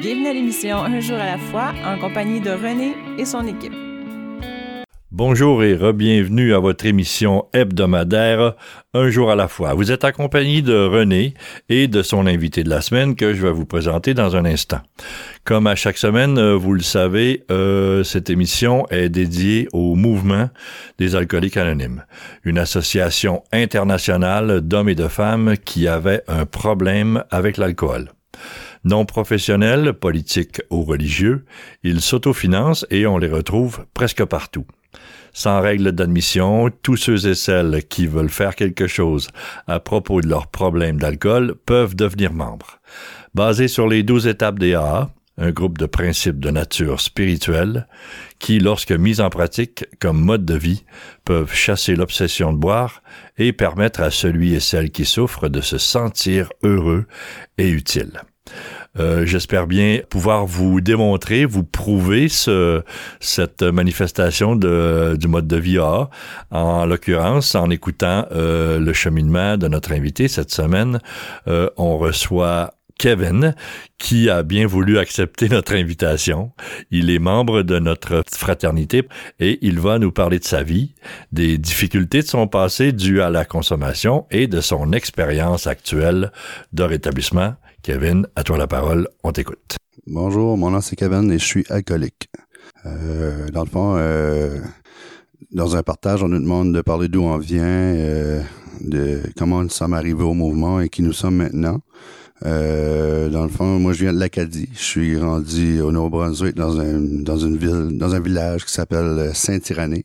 Bienvenue à l'émission Un jour à la fois en compagnie de René et son équipe. Bonjour et re-bienvenue à votre émission hebdomadaire Un jour à la fois. Vous êtes accompagné de René et de son invité de la semaine que je vais vous présenter dans un instant. Comme à chaque semaine, euh, vous le savez, euh, cette émission est dédiée au mouvement des alcooliques anonymes, une association internationale d'hommes et de femmes qui avaient un problème avec l'alcool. Non professionnels, politiques ou religieux, ils s'autofinancent et on les retrouve presque partout. Sans règle d'admission, tous ceux et celles qui veulent faire quelque chose à propos de leur problème d'alcool peuvent devenir membres. Basé sur les douze étapes des AA, un groupe de principes de nature spirituelle qui, lorsque mis en pratique comme mode de vie, peuvent chasser l'obsession de boire et permettre à celui et celle qui souffrent de se sentir heureux et utile. Euh, j'espère bien pouvoir vous démontrer, vous prouver ce, cette manifestation de, du mode de vie A, en l'occurrence en écoutant euh, le cheminement de notre invité cette semaine. Euh, on reçoit Kevin, qui a bien voulu accepter notre invitation. Il est membre de notre fraternité et il va nous parler de sa vie, des difficultés de son passé dues à la consommation et de son expérience actuelle de rétablissement. Kevin, à toi la parole, on t'écoute. Bonjour, mon nom c'est Kevin et je suis alcoolique. Euh, dans le fond, euh, dans un partage, on nous demande de parler d'où on vient, euh, de comment nous sommes arrivés au mouvement et qui nous sommes maintenant. Euh, dans le fond, moi je viens de l'Acadie. Je suis grandi au Nouveau-Brunswick dans un dans une ville, dans un village qui s'appelle Saint-Irénée.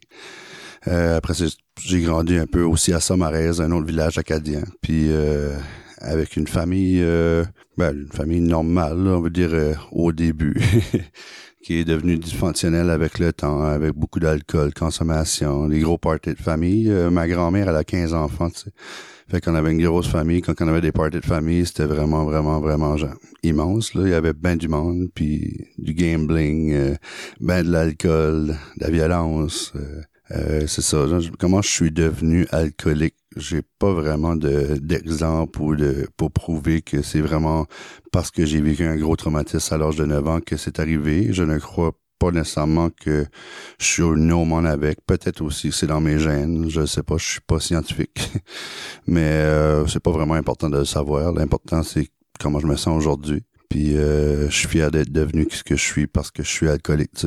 Euh, après, j'ai grandi un peu aussi à Somarez, un autre village acadien. Puis euh, avec une famille, euh, ben, une famille normale, on veut dire euh, au début, qui est devenue dysfonctionnelle avec le temps, avec beaucoup d'alcool, consommation, des gros parties de famille. Euh, ma grand-mère, elle a 15 enfants, tu sais. Fait qu'on avait une grosse famille. Quand on avait des parties de famille, c'était vraiment, vraiment, vraiment genre, immense. Là. Il y avait ben du monde, puis du gambling, ben de l'alcool, de la violence. c'est ça. comment je suis devenu alcoolique? J'ai pas vraiment de d'exemple ou de pour prouver que c'est vraiment parce que j'ai vécu un gros traumatisme à l'âge de 9 ans que c'est arrivé. Je ne crois pas nécessairement que je suis au monde avec. Peut-être aussi que c'est dans mes gènes. Je sais pas, je suis pas scientifique. Mais euh, c'est pas vraiment important de le savoir. L'important c'est comment je me sens aujourd'hui. Puis euh, je suis fier d'être devenu ce que je suis parce que je suis alcoolique.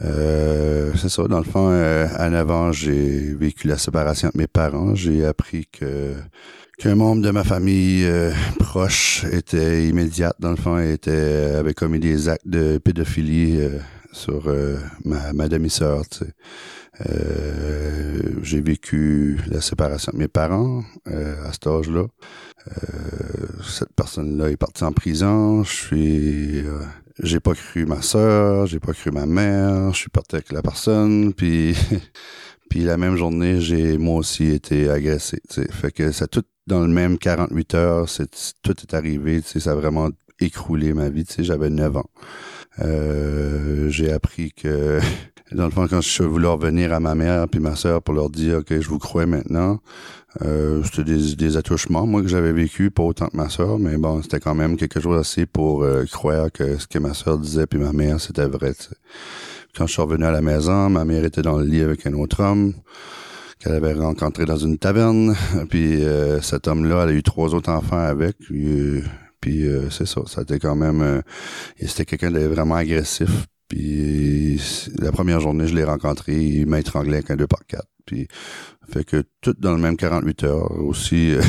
Euh, c'est ça, dans le fond, 9 ans, j'ai vécu la séparation de mes parents. J'ai appris que qu'un membre de ma famille proche était immédiate, dans le fond, était avait commis des actes de pédophilie sur ma, ma demi-sœur. j'ai vécu la séparation de mes parents à cet âge-là. cette personne-là est partie en prison. Je suis j'ai pas cru ma sœur, j'ai pas cru ma mère, je suis parti avec la personne, puis puis la même journée, j'ai moi aussi été agressé. Fait que ça tout dans le même 48 heures, tout est arrivé, ça a vraiment écroulé ma vie, j'avais 9 ans. Euh, j'ai appris que dans le fond, quand je voulais revenir à ma mère puis ma sœur pour leur dire que je vous crois maintenant, euh, c'était des, des, attouchements, moi, que j'avais vécu, pas autant que ma sœur, mais bon, c'était quand même quelque chose assez pour euh, croire que ce que ma sœur disait puis ma mère, c'était vrai. Quand je suis revenu à la maison, ma mère était dans le lit avec un autre homme qu'elle avait rencontré dans une taverne. Puis euh, cet homme-là, elle a eu trois autres enfants avec. Puis, puis c'est ça, ça a été quand même... c'était quelqu'un de vraiment agressif. Puis la première journée, je l'ai rencontré, il m'a étranglé avec un 2 par 4 Puis fait que tout dans le même 48 heures. Aussi, euh,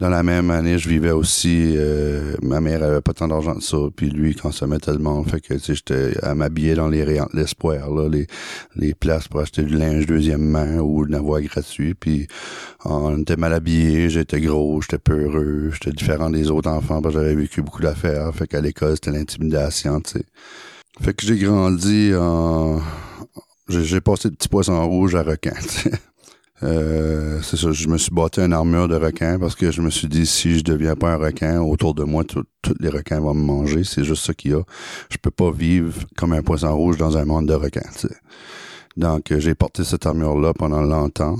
dans la même année, je vivais aussi. Euh, ma mère avait pas tant d'argent que ça, puis lui consommait tellement. Fait que tu sais, j'étais à m'habiller dans les rayons de l'espoir, là, les, places pour acheter du linge deuxième main ou de l'avoir gratuit. Puis on était mal habillé, j'étais gros, j'étais peureux, j'étais différent des autres enfants parce que j'avais vécu beaucoup d'affaires. Fait qu'à l'école, c'était l'intimidation, tu sais. Fait que j'ai grandi en... J'ai passé de petit poisson rouge à requin, euh, c'est ça, je me suis bâti une armure de requin parce que je me suis dit si je deviens pas un requin, autour de moi, tous les requins vont me manger. C'est juste ça qu'il y a. Je peux pas vivre comme un poisson rouge dans un monde de requins. Donc j'ai porté cette armure-là pendant longtemps.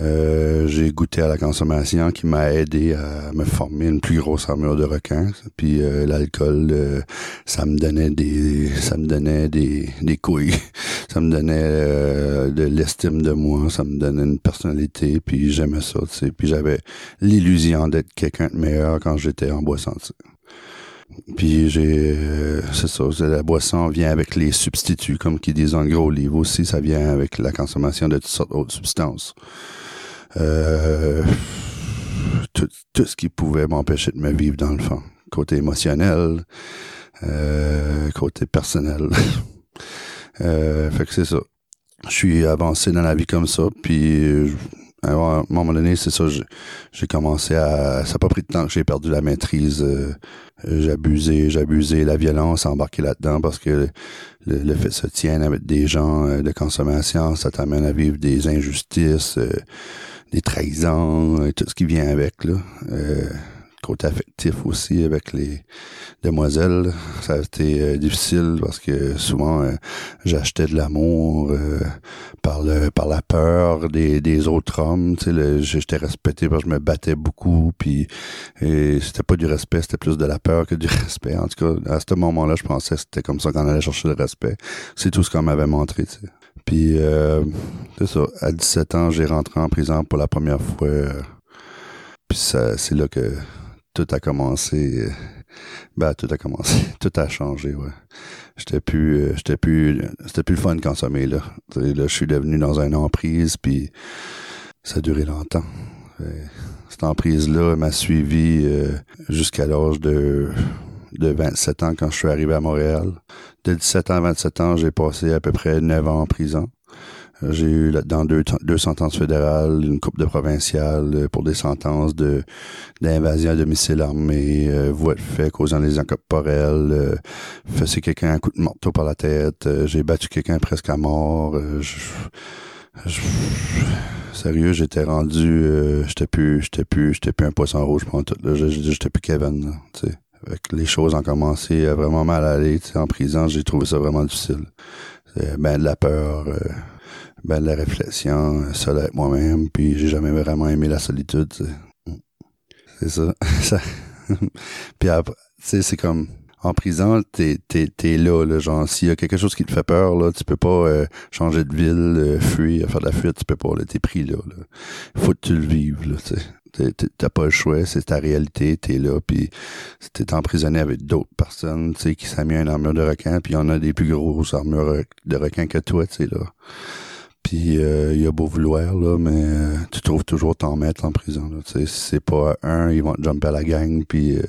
Euh, j'ai goûté à la consommation qui m'a aidé à me former une plus grosse armure de requin. Puis euh, l'alcool, euh, ça me donnait des, ça me donnait des, des couilles, ça me donnait de l'estime de moi, ça me donnait une personnalité. Puis j'aimais ça, tu. Puis j'avais l'illusion d'être quelqu'un de meilleur quand j'étais en boisson. Puis j'ai, c'est ça, la boisson vient avec les substituts, comme qui disent en gros livre aussi, ça vient avec la consommation de toutes sortes d'autres substances. Euh, tout, tout, ce qui pouvait m'empêcher de me vivre dans le fond. Côté émotionnel, euh, côté personnel. euh, fait que c'est ça. Je suis avancé dans la vie comme ça, puis à un moment donné, c'est ça, j'ai commencé à... Ça n'a pas pris de temps que j'ai perdu la maîtrise. Euh, j'abusais, j'abusais la violence, embarqué là-dedans parce que le, le, fait se tient avec des gens euh, de consommation, ça t'amène à vivre des injustices, euh, des trahisons, et tout ce qui vient avec, là. Euh, côté affectif aussi avec les demoiselles. Ça a été euh, difficile parce que souvent euh, j'achetais de l'amour euh, par le par la peur des, des autres hommes. Tu sais, j'étais respecté parce que je me battais beaucoup. Puis c'était pas du respect, c'était plus de la peur que du respect. En tout cas, à ce moment-là, je pensais que c'était comme ça qu'on allait chercher le respect. C'est tout ce qu'on m'avait montré. Puis, euh, ça. À 17 ans, j'ai rentré en prison pour la première fois. puis c'est là que tout a commencé. Ben, tout a commencé. Tout a changé, ouais. J'étais plus, euh, j'étais plus, c'était plus le fun de consommer, là. là, je suis devenu dans une emprise, puis ça a duré longtemps. cette emprise-là m'a suivi euh, jusqu'à l'âge de, de 27 ans quand je suis arrivé à Montréal. De 17 ans à 27 ans, j'ai passé à peu près 9 ans en prison. J'ai eu là-dedans deux, deux sentences fédérales, une coupe de provinciale euh, pour des sentences de d'invasion à domicile armé, euh, voie de fait causant les incorporels, euh, faisait quelqu'un un coup de marteau par la tête, euh, j'ai battu quelqu'un presque à mort. Euh, sérieux, j'étais rendu, j'étais plus, j'étais plus, j'étais plus un poisson rouge pour tout. J'étais plus Kevin. Là, sais. Les choses ont commencé à vraiment mal aller. En prison, j'ai trouvé ça vraiment difficile. Ben de la peur ben, de la réflexion, euh, seul avec moi-même, puis j'ai jamais vraiment aimé la solitude. C'est ça. puis après, c'est comme en prison, t'es t'es là, là, genre s'il y a quelque chose qui te fait peur, là, tu peux pas euh, changer de ville, euh, fuir, faire de la fuite, tu peux pas, là, t'es pris là, là. Faut que tu le vives, là. T'as pas le choix, c'est ta réalité, t'es là, puis t'es emprisonné avec d'autres personnes, tu sais, qui s'ont mis une armure de requin, puis on a des plus grosses armures de requin que toi, tu là. Puis euh, il y a beau vouloir, là, mais euh, tu trouves toujours t'en mettre en prison. Là. Si c'est pas un, ils vont te jumper à la gang, puis euh,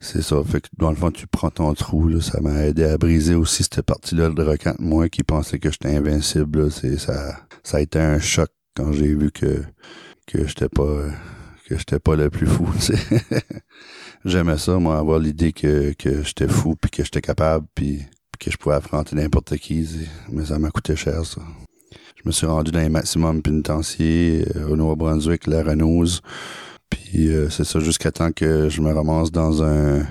c'est ça. Fait que dans le fond, tu prends ton trou. Là, ça m'a aidé à briser aussi cette partie-là de requin moi qui pensais que j'étais invincible. Là, ça, ça a été un choc quand j'ai vu que que j'étais pas que j'étais pas le plus fou. J'aimais ça, moi, avoir l'idée que, que j'étais fou, puis que j'étais capable, puis que je pouvais affronter n'importe qui. Mais ça m'a coûté cher, ça. Je me suis rendu dans les maximums pénitentiaires euh, au Nouveau-Brunswick, la Renouse. Puis euh, c'est ça jusqu'à temps que je me ramasse dans un euh,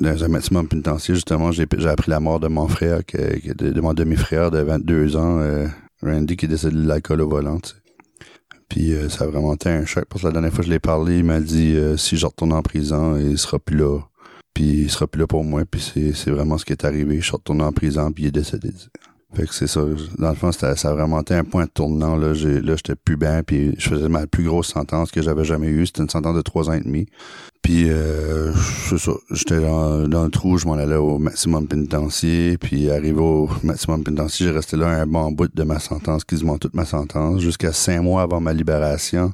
dans un maximum pénitentiaire. Justement, j'ai appris la mort de mon frère, de, mon demi-frère de 22 ans, Randy, qui est décédé de l'alcool au volant. Puis ça a vraiment été un choc. Parce que la dernière fois que je l'ai parlé, il m'a dit si je retourne en prison, il sera plus là. Puis il sera plus là pour moi. Puis c'est vraiment ce qui est arrivé. Je suis retourné en prison, puis il est décédé. Fait que c'est ça. Dans le fond, ça a vraiment été un point de tournant. Là, là, j'étais plus bien, puis je faisais ma plus grosse sentence que j'avais jamais eue. C'était une sentence de trois ans et demi. Puis euh, c'est ça. J'étais dans, dans le trou, je m'en allais au maximum pénitencier. Puis arrivé au maximum pénitencier, j'ai resté là un bon bout de ma sentence, quasiment toute ma sentence, jusqu'à cinq mois avant ma libération.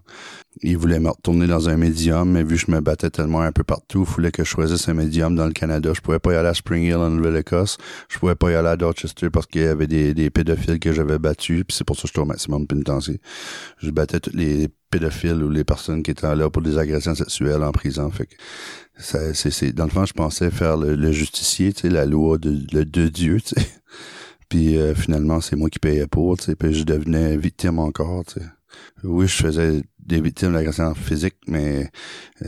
Il voulait me retourner dans un médium, mais vu que je me battais tellement un peu partout, il voulait que je choisisse un médium dans le Canada. Je pouvais pas y aller à Spring Hill en Nouvelle-Écosse. Je pouvais pas y aller à Dorchester parce qu'il y avait des, des pédophiles que j'avais battus. Puis c'est pour ça que j'étais au maximum pénitencier. Je battais tous les pédophiles ou les personnes qui étaient là pour des agressions sexuelles en prison. Fait que ça, c'est, dans le fond, je pensais faire le, justicier, tu sais, la loi de, de Dieu, tu sais. Puis euh, finalement, c'est moi qui payais pour, tu sais. Puis je devenais victime encore, tu sais. Oui, je faisais des victimes d'agression physique, mais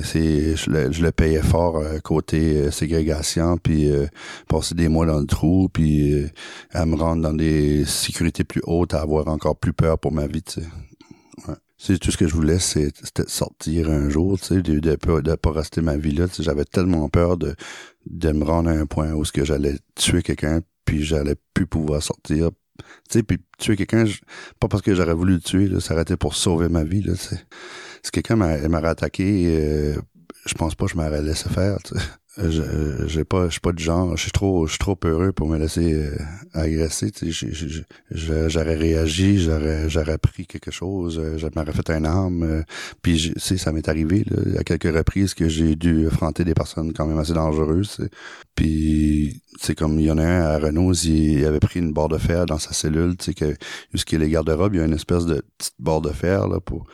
c'est je le, je le payais fort euh, côté euh, ségrégation, puis euh, passer des mois dans le trou, puis à me rendre dans des sécurités plus hautes, à avoir encore plus peur pour ma vie, tu sais. Ouais. C'est tout ce que je voulais, c'était de sortir un jour, tu sais, de, de, pas- de pas rester ma vie là. J'avais tellement peur de, de me rendre à un point où ce que j'allais tuer quelqu'un, puis j'allais plus pouvoir sortir. Tu sais, puis tuer quelqu'un, pas parce que j'aurais voulu le tuer, là, ça pour sauver ma vie. Là, tu sais. si quelqu'un m'a- m'aurait attaqué, euh, je pense pas que je m'aurais laissé faire. Euh, Je euh, j'ai pas, je suis pas du genre, je suis trop, je suis trop peureux pour me laisser euh, agresser. J'aurais réagi, j'aurais, j'aurais pris quelque chose, euh, je m'aurais fait un arme. euh, puis, tu sais, ça m'est arrivé là, à quelques reprises que j'ai dû affronter des personnes quand même assez dangereuses. tu sais. Puis, c'est comme il y en a un à Renault, il, il avait pris une barre de fer dans sa cellule, tu sais que jusqu'à les garde-robes, il y a une espèce de petite barre de fer là pour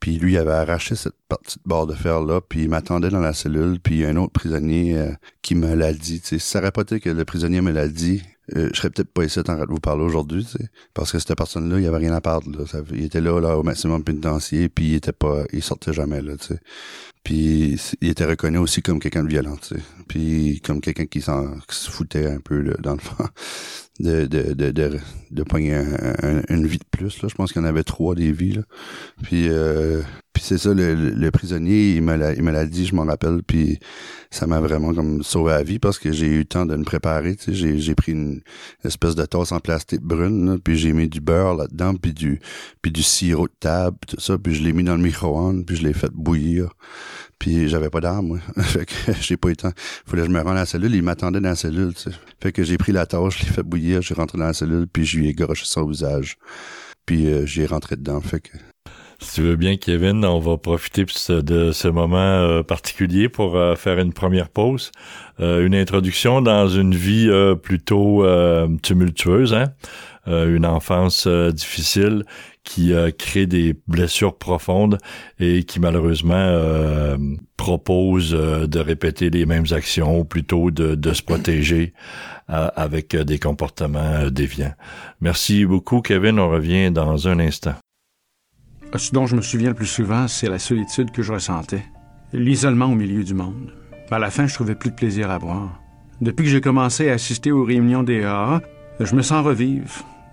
puis lui avait arraché cette petite barre de fer là, puis il m'attendait dans la cellule, puis il y a un autre prisonnier euh, qui me l'a dit. Si ça aurait pas été que le prisonnier me l'a dit, euh, je serais peut-être pas ici en train de vous parler aujourd'hui, parce que cette personne-là, il avait rien à perdre. Là. Il était là, là au maximum pénitentiaire, puis il était pas, il sortait jamais là, sais. Puis il était reconnu aussi comme quelqu'un de violent, sais. Puis comme quelqu'un qui s'en se foutait un peu là, dans le fond de de de de, de pogner un- un- une vie de plus là. Je pense qu'il y en avait trois des vies là. Puis euh, puis c'est ça le, le- prisonnier, il me l'a dit, je m'en rappelle. Puis ça m'a vraiment comme sauvé la vie parce que j'ai eu le temps de me préparer. Tu sais, j'ai j'ai pris une espèce de tasse en plastique brune, là, puis j'ai mis du beurre là-dedans, puis du puis du sirop de table, puis tout ça, puis je l'ai mis dans le micro-ondes, puis je l'ai fait bouillir. Puis j'avais pas d'arme, moi. fait que j'ai pas eu le temps. Fallait que je me rende à la cellule, il m'attendait dans la cellule, tu. Fait que j'ai pris la tasse, je l'ai fait bouillir, j'ai rentré dans la cellule, puis je lui ai garoché son visage. Puis euh, j'ai rentré dedans, fait que... Si tu veux bien, Kevin, on va profiter de ce moment euh, particulier pour euh, faire une première pause. Euh, une introduction dans une vie plutôt tumultueuse, hein? Une enfance difficile qui euh, crée des blessures profondes et qui malheureusement euh, propose euh, de répéter les mêmes actions ou plutôt de, se protéger euh, avec des comportements déviants. Merci beaucoup, Kevin. On revient dans un instant. Ce dont je me souviens le plus souvent, c'est la solitude que je ressentais. L'isolement au milieu du monde. À la fin, je trouvais plus de plaisir à boire. Depuis que j'ai commencé à assister aux réunions des AA, je me sens revivre.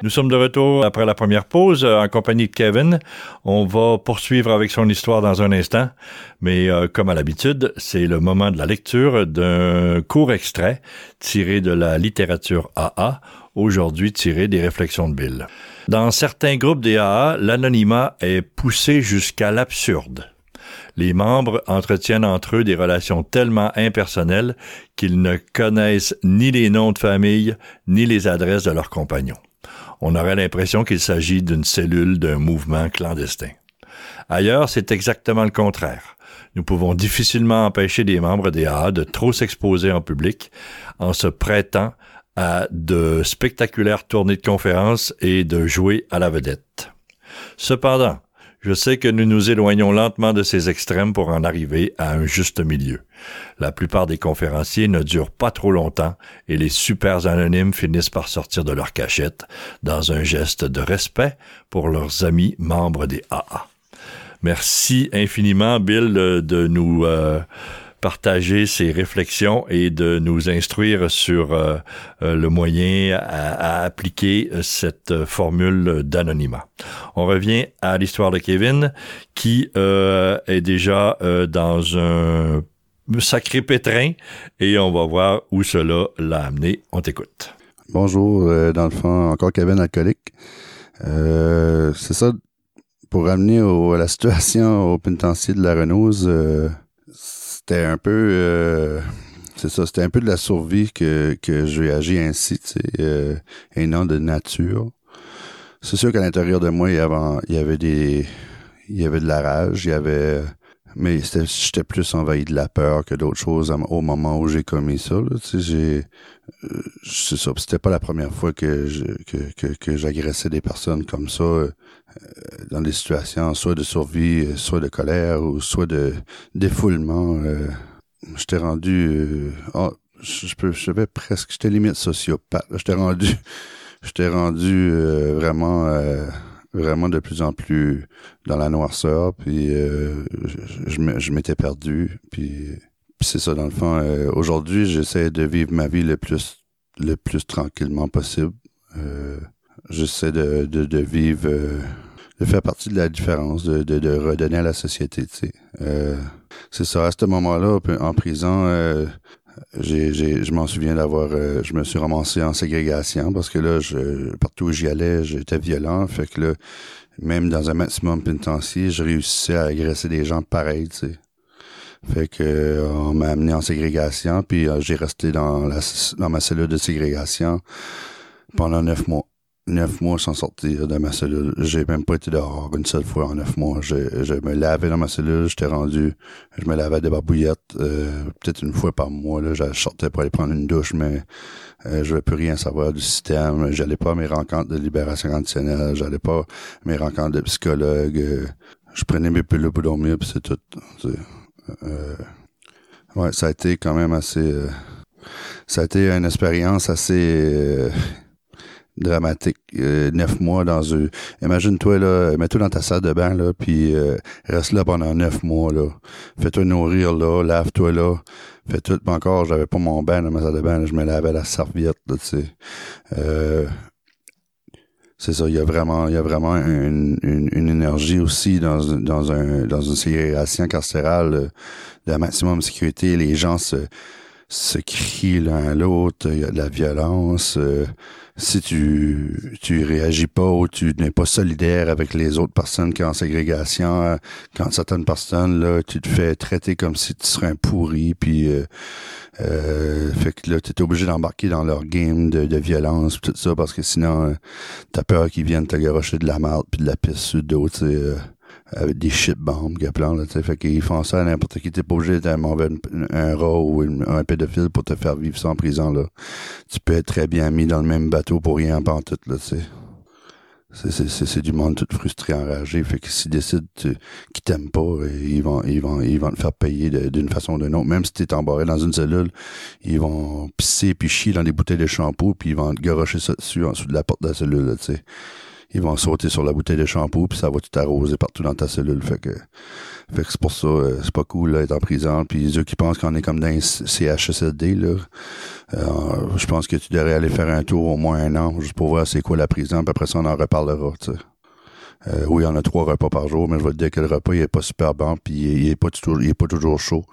Nous sommes de retour après la première pause euh, en compagnie de Kevin. On va poursuivre avec son histoire dans un instant, mais euh, comme à l'habitude, c'est le moment de la lecture d'un court extrait tiré de la littérature AA, aujourd'hui tiré des réflexions de Bill. Dans certains groupes des AA, l'anonymat est poussé jusqu'à l'absurde. Les membres entretiennent entre eux des relations tellement impersonnelles qu'ils ne connaissent ni les noms de famille ni les adresses de leurs compagnons on aurait l'impression qu'il s'agit d'une cellule d'un mouvement clandestin. Ailleurs, c'est exactement le contraire. Nous pouvons difficilement empêcher des membres des AA de trop s'exposer en public en se prêtant à de spectaculaires tournées de conférences et de jouer à la vedette. Cependant, je sais que nous nous éloignons lentement de ces extrêmes pour en arriver à un juste milieu. La plupart des conférenciers ne durent pas trop longtemps et les super anonymes finissent par sortir de leur cachette dans un geste de respect pour leurs amis membres des AA. Merci infiniment, Bill, de, nous euh, partager ces réflexions et de nous instruire sur euh, euh, le moyen à, appliquer cette formule d'anonymat. On revient à l'histoire de Kevin qui est déjà dans un sacré pétrin et on va voir où cela l'a amené. On t'écoute. Bonjour, euh, dans le fond, encore Kevin alcoolique. Euh, c'est ça, pour ramener au, à la situation au pénitencier de la Renose, euh, c'était un peu, euh, c'est ça, c'était un peu de la survie que, que j'ai agi ainsi, tu sais, euh, et non de nature. C'est sûr qu'à l'intérieur de moi, il y avait, il y avait des, il y avait de la rage, il y avait, mais j'étais plus envahi de la peur que d'autres choses au moment où j'ai commis ça. Euh, c'est ça. C'était pas la première fois que je, que, que, j'agressais des personnes comme ça euh, dans des situations soit de survie, euh, soit de colère ou soit de défoulement. euh. J'étais rendu, euh, ah, je peux, je savais presque, j'étais limite sociopathe. J'étais rendu, j'étais rendu euh, vraiment, euh, vraiment de plus en plus dans la noirceur. Puis euh, je, je m'étais perdu. Puis, c'est ça dans le fond. Aujourd'hui, j'essaie de vivre ma vie le plus, le plus tranquillement possible. j'essaie de, de, de vivre de faire partie de la différence, de, de, de redonner à la société, tu sais. Euh, c'est ça, à ce moment-là, en prison, euh, j'ai, j'ai, je m'en souviens d'avoir, euh, je me suis ramassé en ségrégation parce que là, je, partout où j'y allais, j'étais violent, fait que là, même dans un maximum pénitentiaire, je réussissais à agresser des gens pareils. Fait que on m'a amené en ségrégation, puis j'ai resté dans la dans ma cellule de ségrégation pendant neuf mois neuf mois sans sortir de ma cellule. J'ai même pas été dehors une seule fois en neuf mois. Je, me lavais dans ma cellule, j'étais rendu, je me lavais des barbouillettes, euh, peut-être une fois par mois. Là, je sortais pour aller prendre une douche, mais euh, je ne plus rien savoir du système. J'allais pas à mes rencontres de libération conditionnelle, j'allais pas à mes rencontres de psychologue. Euh, je prenais mes pilules pour dormir, puis c'est tout. Euh, ouais, ça a été quand même assez. ça a été une expérience assez dramatique. Euh, neuf mois dans un... Imagine-toi, là, mets-toi dans ta salle de bain, là, puis euh, reste là pendant neuf mois, là. Fais-toi nourrir, là, lave-toi, là. Fais tout. encore, j'avais pas mon bain dans ma salle de bain, je me lavais la serviette, là, tu sais. Euh, c'est ça, il y a vraiment, il y a vraiment une, une, énergie aussi dans, dans, dans une ségrégation carcérale de maximum sécurité. Les gens se, se crient l'un à l'autre, il y a de la violence si tu tu réagis pas ou tu n'es pas solidaire avec les autres personnes qui sont en ségrégation, euh, quand certaines personnes là, tu te fais traiter comme si tu serais un pourri, puis euh, euh fait que là tu es obligé d'embarquer dans leur game de, de violence tout ça parce que sinon euh, t'as peur qu'ils viennent te garocher de la merde puis de la pisse sur d'autres avec des shit bombes plan là, fait qu'ils font ça à n'importe qui. T'es pas obligé d'être un mauvais, un rat ou un pédophile pour te faire vivre ça en prison, là. Tu peux être très bien mis dans le même bateau pour rien en tout, là, tu sais. C'est du monde tout frustré, enragé. Fait que s'ils décident qu'ils t'aiment pas, ils vont, ils vont, ils vont te faire payer d'une façon ou d'une autre. Même si t'es embarré dans une cellule, ils vont pisser puis chier dans des bouteilles de shampoing puis ils vont te garocher ça dessus en dessous de la porte de la cellule, tu sais ils vont sauter sur la bouteille de shampoing puis ça va tout arroser partout dans ta cellule. Fait que, fait que c'est pour ça, euh, c'est pas cool d'être en prison. Puis eux qui pensent qu'on est comme dans un CHSLD, là, euh, je pense que tu devrais aller faire un tour au moins un an juste pour voir c'est quoi la prison. Puis après ça, on en reparlera, tu sais. Euh, oui, on a trois repas par jour, mais je vais te dire que le repas, il est pas super bon, puis il est pas toujours, il est pas toujours chaud.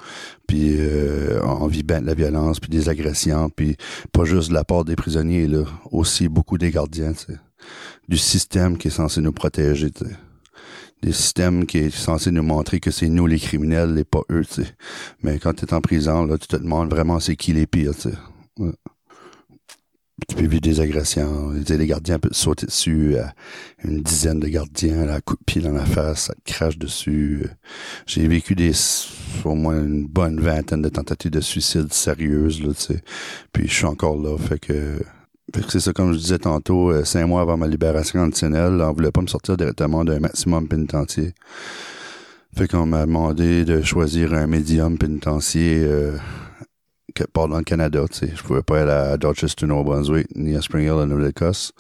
Puis euh, on vit bien de la violence, puis des agressions, puis pas juste de la part des prisonniers, là, aussi beaucoup des gardiens, tu sais du système qui est censé nous protéger, tu sais. Des systèmes qui est censé nous montrer que c'est nous les criminels et pas eux, tu sais. Mais quand tu es en prison, là, tu te demandes vraiment c'est qui les pires, tu sais. Tu peux vivre des agressions. Les gardiens peuvent sauter dessus. une dizaine de gardiens, là, coup de pied dans la face, ça te crache dessus. J'ai vécu des au moins une bonne vingtaine de tentatives de suicide sérieuses, là. Puis je suis encore là, fait que c'est ça, comme je disais tantôt, euh, cinq mois avant ma libération conditionnelle, on voulait pas me sortir directement d'un maximum pénitentiaire. Fait qu'on m'a demandé de choisir un médium pénitentiaire euh, quelque part dans le Canada, sais. Je pouvais pas aller à Dorchester, New Brunswick, ni à Spring Hill, en Nouvelle-Écosse.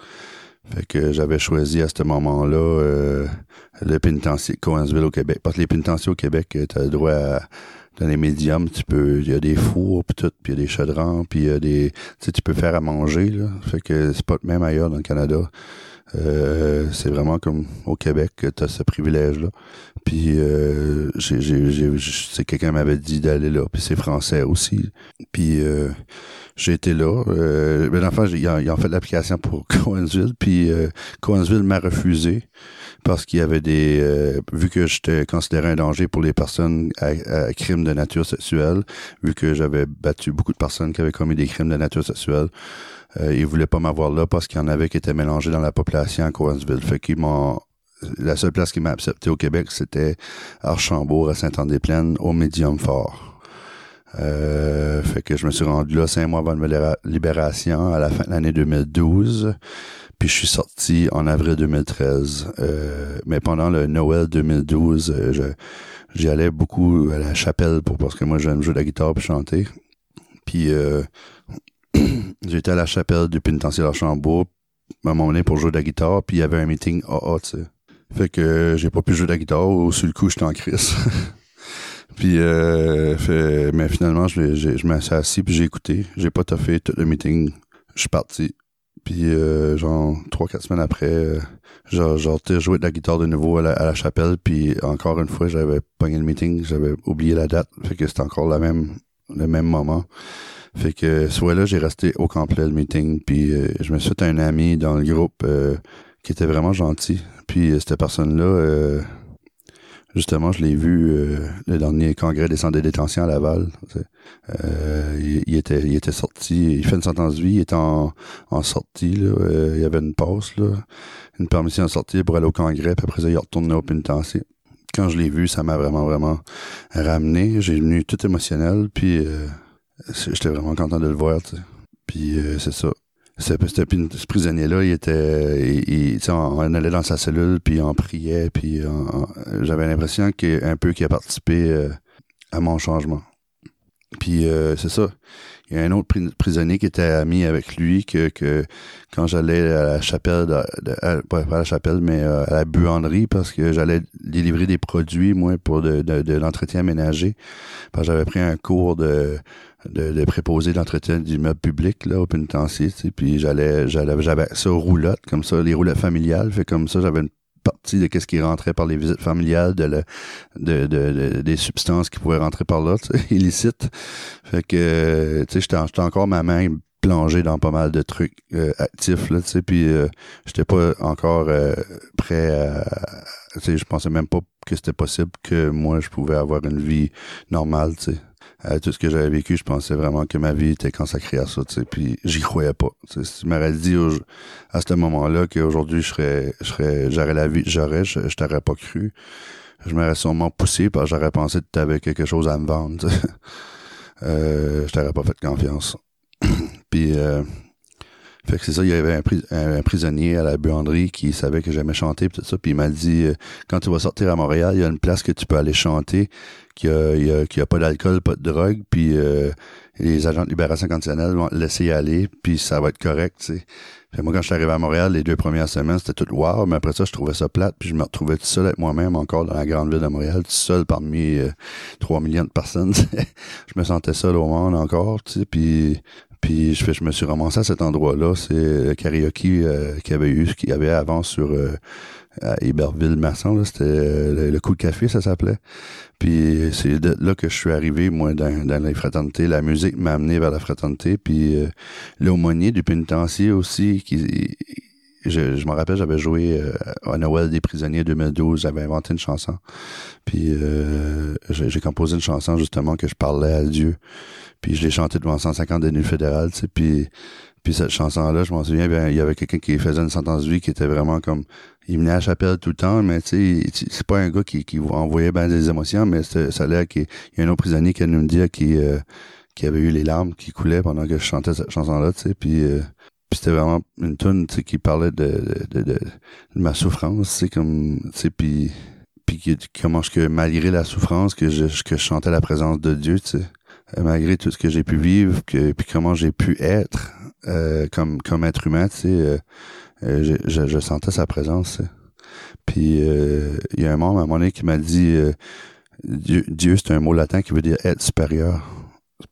Fait que j'avais choisi à ce moment-là euh, le pénitencier Coensville au Québec. Parce que les pénitenciers au Québec, tu as le droit à dans les médiums, tu peux, il y a des fours puis tout, puis il y a des chaudrons, puis il y a des, tu sais, tu peux faire à manger là. Fait que c'est pas même ailleurs dans le Canada. Euh, c'est vraiment comme au Québec que tu as ce privilège-là. Puis euh, j'ai, j'ai, quelqu'un m'avait dit d'aller là, puis c'est français aussi. Puis euh, j'ai été là. Euh, ben enfin, ils ont, fait l'application pour Coensville, puis euh, Coensville m'a refusé parce qu'il y avait des... Euh, vu que j'étais considéré un danger pour les personnes à, à crimes de nature sexuelle, vu que j'avais battu beaucoup de personnes qui avaient commis des crimes de nature sexuelle, euh, ils voulaient pas m'avoir là parce qu'il y en avait qui étaient mélangés dans la population à Coensville. Fait qu'ils m'ont la seule place qui m'a accepté au Québec, c'était Archambault, à Saint-Anne-des-Plaines, au Médium Fort. Euh, fait que je me suis rendu là cinq mois avant ma libération, à la fin de l'année 2012. Puis je suis sorti en avril 2013. Euh, mais pendant le Noël 2012, euh, j'y allais beaucoup à la chapelle pour parce que moi j'aime jouer de la guitare et chanter. Puis euh, j'étais à la chapelle du pénitentiaire d'Archambault à un moment donné pour jouer de la guitare, puis il y avait un meeting AA, tu sais. Fait que j'ai pas pu jouer de la guitare, ou sur le coup, j'étais en crise. puis, euh, mais finalement, je, je, je me suis assis, puis j'ai écouté. J'ai pas toffé tout le meeting. Je suis parti. Puis, euh, genre, trois, quatre semaines après, euh, genre, genre joué de la guitare de nouveau à la, à la chapelle, puis encore une fois, j'avais pogné le meeting, j'avais oublié la date. Fait que c'était encore la même, le même moment. Fait que soit là, j'ai resté au complet le meeting, puis euh, je me suis fait un ami dans le groupe euh, qui était vraiment gentil. Puis euh, cette personne-là, justement, je l'ai vu le dernier congrès des centres de à Laval. Il, il, était, il était sorti, il fait une sentence de vie, il était en, en sortie, là, il y avait une pause, là, une permission de sortir pour aller au congrès, puis après ça, il retourné au pénitencier quand je l'ai vu, ça m'a vraiment, vraiment ramené. J'ai venu tout émotionnel, puis J'étais vraiment content de le voir. Puis euh, c'est ça. Ce, prisonnier-là, il était, il, on, on, allait dans sa cellule, puis on priait, puis j'avais l'impression qu'il un peu qu'il a participé euh, à mon changement. Puis euh, c'est ça. Il y a un autre prisonnier qui était ami avec lui que, que quand j'allais à la chapelle, de, pas à la chapelle, mais à la buanderie, parce que j'allais délivrer des produits, moi, pour de, de, de l'entretien ménager. Parce que j'avais pris un cours de de, de préposer l'entretien d'immeubles public là au pénitencier, tu puis j'allais j'allais j'avais ça aux comme ça les roulottes familiales, fait comme ça j'avais une partie de qu'est-ce qui rentrait par les visites familiales de, de, de, des substances qui pouvaient rentrer par là, illicites. Fait que tu sais j'étais encore ma main plongée dans pas mal de trucs euh, actifs là, tu sais, puis euh, j'étais pas encore euh, prêt à tu sais, je pensais même pas que c'était possible que moi je pouvais avoir une vie normale, tu sais tout ce que j'avais vécu, je pensais vraiment que ma vie était consacrée à ça, tu puis j'y croyais pas. Si tu m'aurais dit à ce moment-là qu'aujourd'hui je serais, je serais, j'aurais la vie, j'aurais, je, t'aurais pas cru. Je m'aurais sûrement poussé parce que j'aurais pensé que tu avais quelque chose à me vendre. euh, je t'aurais pas fait confiance. puis euh, fait que c'est ça, il y avait un, prisonnier à la buanderie qui savait que j'aimais chanter tout ça, puis il m'a dit euh, quand tu vas sortir à Montréal, il y a une place que tu peux aller chanter, qui a, y a, pas d'alcool, pas de drogue, puis euh, les agents de libération conditionnelle vont laisser y aller, puis ça va être correct, tu sais. Fait moi, quand je suis arrivé à Montréal, les deux premières semaines, c'était tout wow, mais après ça, je trouvais ça plate, puis je me retrouvais tout seul avec moi-même encore dans la grande ville de Montréal, tout seul parmi euh, 3 millions de personnes. je me sentais seul au monde encore, tu sais, puis puis je, je me suis ramassé à cet endroit-là. C'est le karaoke euh, qu'il y avait eu, qu'il y avait avant sur euh, à Héberville-Masson. C'était euh, le, coup de café, ça s'appelait. Puis c'est là que je suis arrivé, moi, dans, dans la fraternité. La musique m'a amené vers la fraternité. Puis euh, l'aumônier du pénitencier aussi, qui je, je me rappelle, j'avais joué à Noël des prisonniers 2012, j'avais inventé une chanson. Puis j'ai composé une chanson justement que je parlais à Dieu. Puis je l'ai chanté devant 150 détenus fédérales, tu puis puis cette chanson-là, je m'en souviens, bien, il y avait quelqu'un qui faisait une sentence de vie qui était vraiment comme, il venait à la chapelle tout le temps, mais tu sais, c'est pas un gars qui, qui envoyait bien des émotions, mais ça a l'air qu'il y a un autre prisonnier qui nous dire qui, euh, qui avait eu les larmes qui coulaient pendant que je chantais cette chanson-là, tu sais, puis, euh, puis c'était vraiment une tune, qui parlait de, de, de, de, ma souffrance, sais, comme, tu sais, puis, puis comment je, que malgré la souffrance, que je, que je chantais la présence de Dieu, tu sais. Euh, malgré tout ce que j'ai pu vivre, que, puis comment j'ai pu être euh, comme comme être humain, tu sais, euh, je, je, je, sentais sa présence. Puis il y a un membre à un moment donné qui m'a dit Dieu, Dieu c'est un mot latin qui veut dire être supérieur.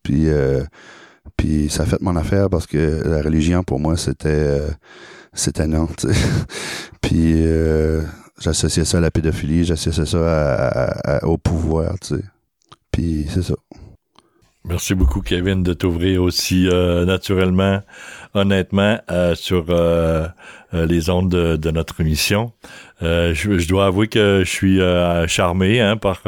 Puis puis ça a fait mon affaire parce que la religion pour moi c'était c'était non. puis j'associais ça à la pédophilie, j'associais ça au pouvoir, tu sais. Puis c'est ça. Merci beaucoup, Kevin, de t'ouvrir aussi euh, naturellement, honnêtement, euh, sur euh, les ondes de, notre émission. Je, je, dois avouer que je suis charmé hein, par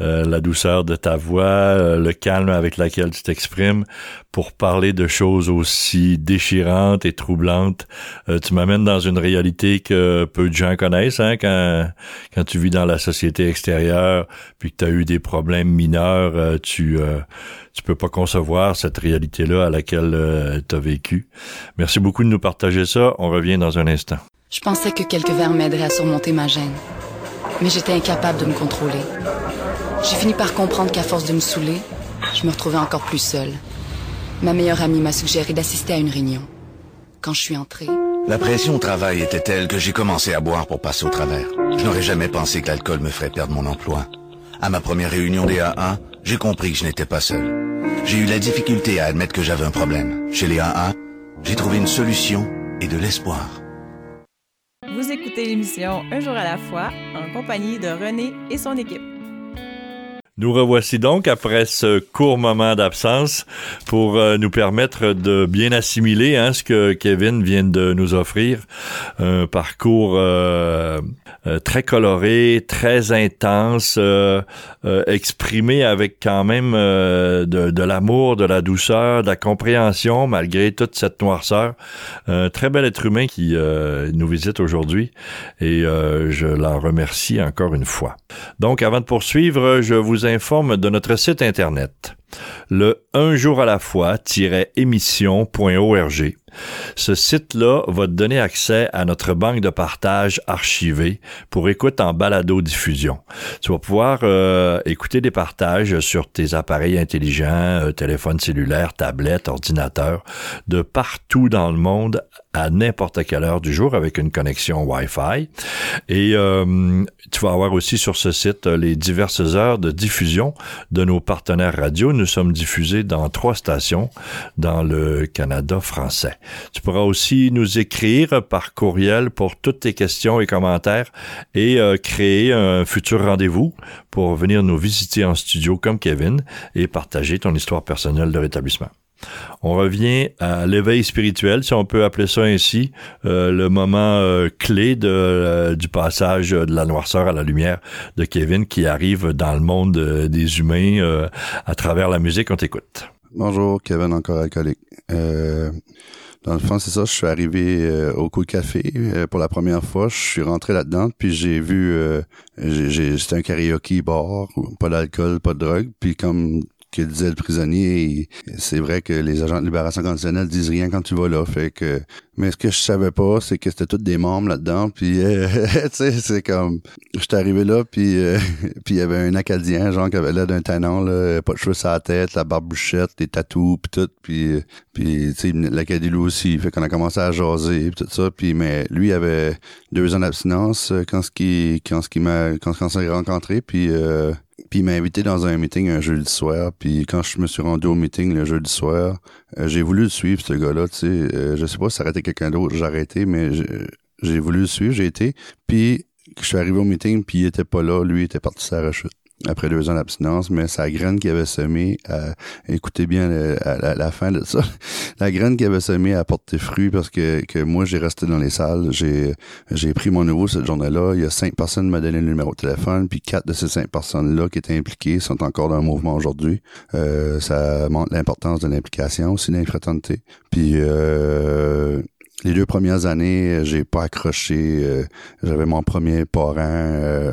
euh, la douceur de ta voix, euh, le calme avec lequel tu t'exprimes pour parler de choses aussi déchirantes et troublantes. Euh, tu m'amènes dans une réalité que peu de gens connaissent hein, quand, quand tu vis dans la société extérieure puis que tu as eu des problèmes mineurs, tu tu peux pas concevoir cette réalité-là à laquelle tu as vécu. Merci beaucoup de nous partager ça. On revient dans un instant. Je pensais que quelques verres m'aideraient à surmonter ma gêne, mais j'étais incapable de me contrôler. J'ai fini par comprendre qu'à force de me saouler, je me retrouvais encore plus seule. Ma meilleure amie m'a suggéré d'assister à une réunion. Quand je suis entrée... La pression au travail était telle que j'ai commencé à boire pour passer au travers. Je n'aurais jamais pensé que l'alcool me ferait perdre mon emploi. À ma première réunion des AA, j'ai compris que je n'étais pas seul. J'ai eu la difficulté à admettre que j'avais un problème. Chez les AA, j'ai trouvé une solution et de l'espoir. Vous écoutez l'émission Un jour à la fois en compagnie de René et son équipe. Nous revoici donc après ce court moment d'absence pour euh, nous permettre de bien assimiler hein, ce que Kevin vient de nous offrir. Un parcours euh, euh, très coloré, très intense, exprimé avec quand même de, de l'amour, de la douceur, de la compréhension malgré toute cette noirceur. Un très bel être humain qui nous visite aujourd'hui et je l'en remercie encore une fois. Donc avant de poursuivre, je vous informe de notre site Internet, le un jour à la fois-émission.org. Ce site-là va te donner accès à notre banque de partage archivée pour écoute en balado-diffusion. Tu vas pouvoir euh, écouter des partages sur tes appareils intelligents, euh, téléphones cellulaires, tablettes, ordinateurs, de partout dans le monde à n'importe quelle heure du jour avec une connexion Wi-Fi. Et euh, tu vas avoir aussi sur ce site les diverses heures de diffusion de nos partenaires radio. Nous sommes diffusés dans trois stations dans le Canada français. Tu pourras aussi nous écrire par courriel pour toutes tes questions et commentaires et euh, créer un futur rendez-vous pour venir nous visiter en studio comme Kevin et partager ton histoire personnelle de rétablissement. On revient à l'éveil spirituel, si on peut appeler ça ainsi, euh, le moment euh, clé de, du passage de la noirceur à la lumière de Kevin qui arrive dans le monde des humains à travers la musique. On t'écoute. Bonjour, Kevin, encore alcoolique. Dans le fond, c'est ça. Je suis arrivé euh, au Coup Café euh, pour la première fois. Je suis rentré là-dedans, puis j'ai vu, euh, j'ai, c'était un karaoke bar, pas d'alcool, pas de drogue. Puis comme que disait le prisonnier, c'est vrai que les agents de libération conditionnelle disent rien quand tu vas là. Fait que, mais ce que je savais pas, c'est que c'était tous des membres là-dedans. Puis, euh, tu sais, c'est comme, j'étais arrivé là, puis euh, puis il y avait un Acadien, genre qui avait l'air d'un tannant, là, pas de cheveux sur la tête, la barbouchette, des tatous, puis tout. Puis, puis tu sais, l'Acadie lui aussi. Fait qu'on a commencé à jaser, puis tout ça. Puis, mais lui avait deux ans d'abstinence euh, quand ce qui quand ce m'a quand, quand on s'est rencontré. Puis puis il m'a invité dans un meeting un jeudi soir. Puis quand je me suis rendu au meeting le jeudi soir, euh, j'ai voulu le suivre, ce gars-là. Tu sais, euh, je sais pas si ça été quelqu'un d'autre, j'ai arrêté, mais j'ai voulu le suivre, j'ai été. Puis je suis arrivé au meeting, puis il était pas là. Lui, était parti sur la rechute après deux ans d'abstinence, mais sa graine qu'il avait semée, à, écoutez bien la, fin de ça, la graine qu'il avait semée a porté fruit parce que, que moi j'ai resté dans les salles, j'ai j'ai pris mon nouveau cette journée-là, il y a cinq personnes qui m'ont donné le numéro de téléphone, puis quatre de ces cinq personnes-là qui étaient impliquées sont encore dans le mouvement aujourd'hui. Euh, ça montre l'importance de l'implication, aussi l'infraternité. Puis euh, les deux premières années, j'ai pas accroché. Euh, j'avais mon premier parent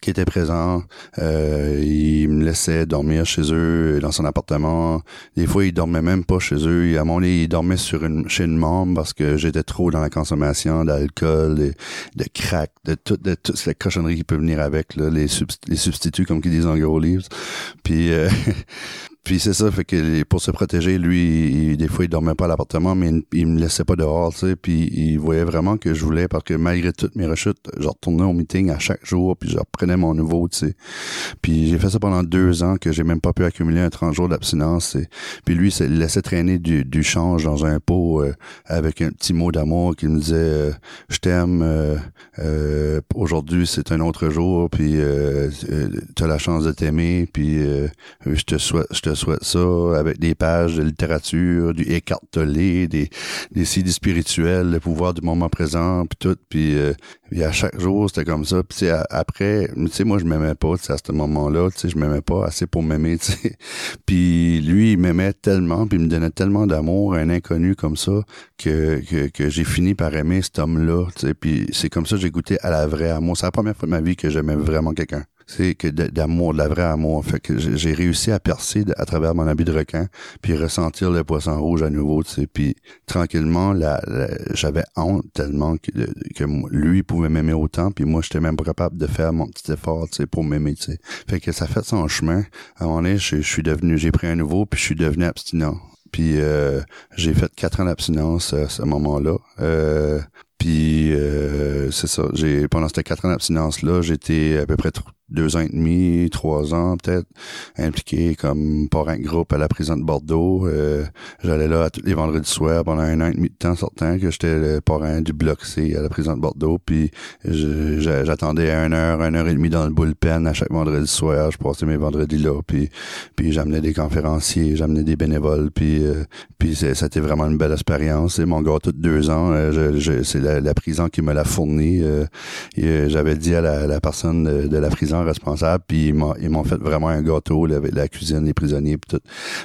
qui était présent. Euh, il me laissait dormir chez eux, dans son appartement. Des fois, il dormait même pas chez eux. À mon lit, il dormait sur une, chez une membre parce que j'étais trop dans la consommation d'alcool, de, de crack, de toute de toute cochonnerie qui peut venir avec, les substituts, comme qu'ils disent en gros livres. Puis, euh, Puis c'est ça, fait que pour se protéger, lui, des fois, il dormait pas à l'appartement, mais il, me laissait pas dehors, tu sais. Puis il voyait vraiment que je voulais, parce que malgré toutes mes rechutes, je retournais au meeting à chaque jour, puis je reprenais mon nouveau, tu sais. Puis j'ai fait ça pendant deux ans que j'ai même pas pu accumuler un 30 jours d'abstinence. Puis lui, il laissait traîner du, du change dans un pot euh, avec un petit mot d'amour qui me disait euh, Je t'aime, euh, aujourd'hui c'est un autre jour, puis tu as la chance de t'aimer, puis je te souhaite souhaite ça, avec des pages de littérature, du écartelé, des, des spirituels, le pouvoir du moment présent, puis tout. Puis, euh, à chaque jour, c'était comme ça. Puis après, tu sais, moi, je m'aimais pas, à ce moment-là, tu sais, je m'aimais pas assez pour m'aimer. Puis lui, il m'aimait tellement, puis il me donnait tellement d'amour, un inconnu comme ça, que, que, que j'ai fini par aimer cet homme-là. Puis c'est comme ça que j'ai goûté à la vraie amour. C'est la première fois de ma vie que j'aimais vraiment quelqu'un c'est que d'amour, de la vraie amour. Fait que j'ai réussi à percer à travers mon habit de requin, puis ressentir le poisson rouge à nouveau, tu sais. Puis tranquillement, la, j'avais honte tellement que, que lui pouvait m'aimer autant, puis moi, j'étais même pas capable de faire mon petit effort, tu sais, pour m'aimer, tu sais. Fait que ça fait son chemin. À un moment donné, je, suis devenu, j'ai pris un nouveau, puis je suis devenu abstinent Puis euh, j'ai fait quatre ans d'abstinence à ce moment-là. Euh, puis euh, c'est ça. J'ai pendant ces quatre ans d'abstinence là, j'étais à peu près deux ans et demi, trois ans peut-être, impliqué comme parrain de groupe à la prison de Bordeaux. Euh, J'allais là tous les vendredis soirs pendant un an et demi de temps sortant que j'étais le parrain du bloc C à la prison de Bordeaux. Puis j'attendais un heure, une heure et demie dans le bullpen à chaque vendredi soir. Je passais mes vendredis là. Puis, puis j'amenais des conférenciers, j'amenais des bénévoles. Puis, euh, puis c'était vraiment une belle expérience. C'est mon gâteau de deux ans. Euh, je, c'est la, prison qui me l'a fourni. Euh, euh, j'avais dit à la, la personne de la prison responsable, puis ils m'ont, fait vraiment un gâteau, avec la cuisine, les prisonniers, puis tout.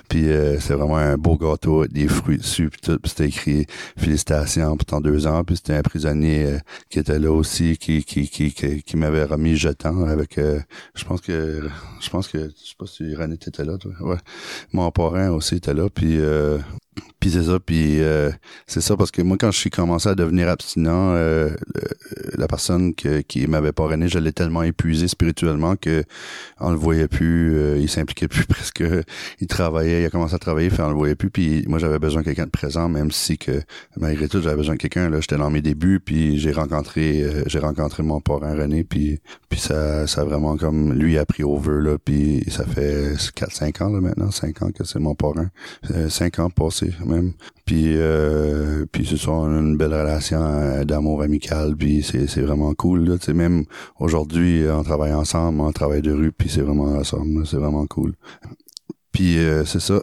Puis euh, c'est vraiment un beau gâteau avec des fruits dessus, puis tout. Puis c'était écrit félicitations pour ton deux ans. Puis c'était un prisonnier euh, qui était là aussi, qui qui qui qui, m'avait remis jetant avec. Euh, je pense que je pense que je sais pas si René était là, toi. Ouais. Mon parrain aussi était là, puis puis c'est ça, puis euh, c'est ça parce que moi quand je suis commencé à devenir abstinent, euh, la personne qui m'avait parrainé, je l'ai tellement épuisé spirituellement que on le voyait plus, euh, il s'impliquait plus presque, il travaillait, il a commencé à travailler, fait on le voyait plus, puis moi j'avais besoin de quelqu'un de présent, même si que malgré tout j'avais besoin de quelqu'un. Là, j'étais dans mes débuts, puis j'ai rencontré, j'ai rencontré mon parrain René, puis puis ça, ça a vraiment comme lui a pris over là, puis ça fait 4-5 ans là maintenant, 5 ans que c'est mon parrain, 5 ans même. Puis, euh, puis ce sont une belle relation euh, d'amour amical, puis c'est, c'est vraiment cool. Là. même aujourd'hui, on travaille ensemble, on travaille de rue, puis c'est vraiment ensemble, c'est vraiment cool. Puis euh, c'est ça.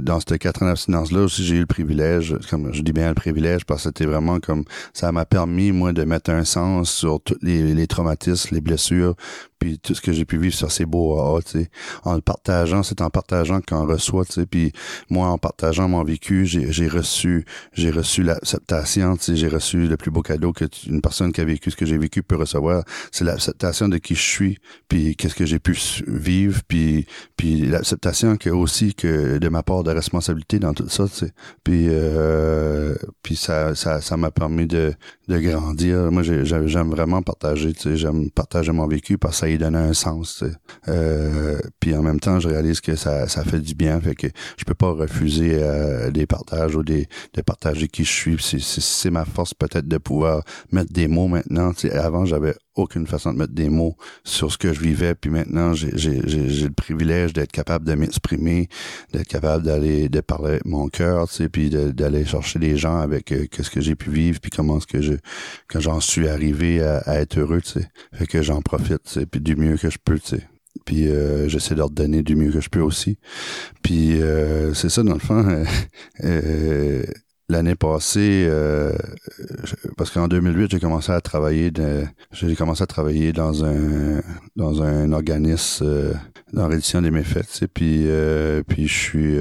dans ces quatre ans d'abstinence-là aussi, j'ai eu le privilège, comme je dis bien le privilège, parce que c'était vraiment comme ça m'a permis, moi, de mettre un sens sur tous les traumatismes, les blessures, puis tout ce que j'ai pu vivre sur ces beaux AA, tu sais. En le partageant, c'est en partageant qu'on reçoit, tu sais. Puis moi, en partageant mon vécu, j'ai reçu, j'ai reçu l'acceptation, tu sais. J'ai reçu le plus beau cadeau que une personne qui a vécu ce que j'ai vécu peut recevoir. C'est l'acceptation de qui je suis, puis qu'est-ce que j'ai pu vivre, puis puis l'acceptation que aussi que de ma part de responsabilité dans tout ça, tu sais. Puis euh, puis ça ça ça m'a permis de de grandir. Moi, j'aime vraiment partager, tu sais. J'aime partager mon vécu parce ça y un sens. Euh, puis en même temps, je réalise que ça, ça fait du bien, fait que je peux pas refuser euh, des partages ou des de partager qui je suis. C'est ma force peut-être de pouvoir mettre des mots maintenant. avant, j'avais aucune façon de mettre des mots sur ce que je vivais. Puis maintenant, j'ai le privilège d'être capable de m'exprimer, d'être capable d'aller de parler mon cœur, tu sais, puis d'aller chercher les gens avec euh, ce que j'ai pu vivre, puis comment est-ce que je quand j'en suis arrivé à, être heureux, tu sais. Fait que j'en profite, tu sais, puis du mieux que je peux, tu sais. Puis euh, j'essaie de donner du mieux que je peux aussi. Puis euh, c'est ça, dans le fond. Euh, l'année passée, parce qu'en 2008, j'ai commencé à travailler j'ai commencé à travailler dans un dans un organisme dans l'édition des méfaits, tu sais, puis puis je suis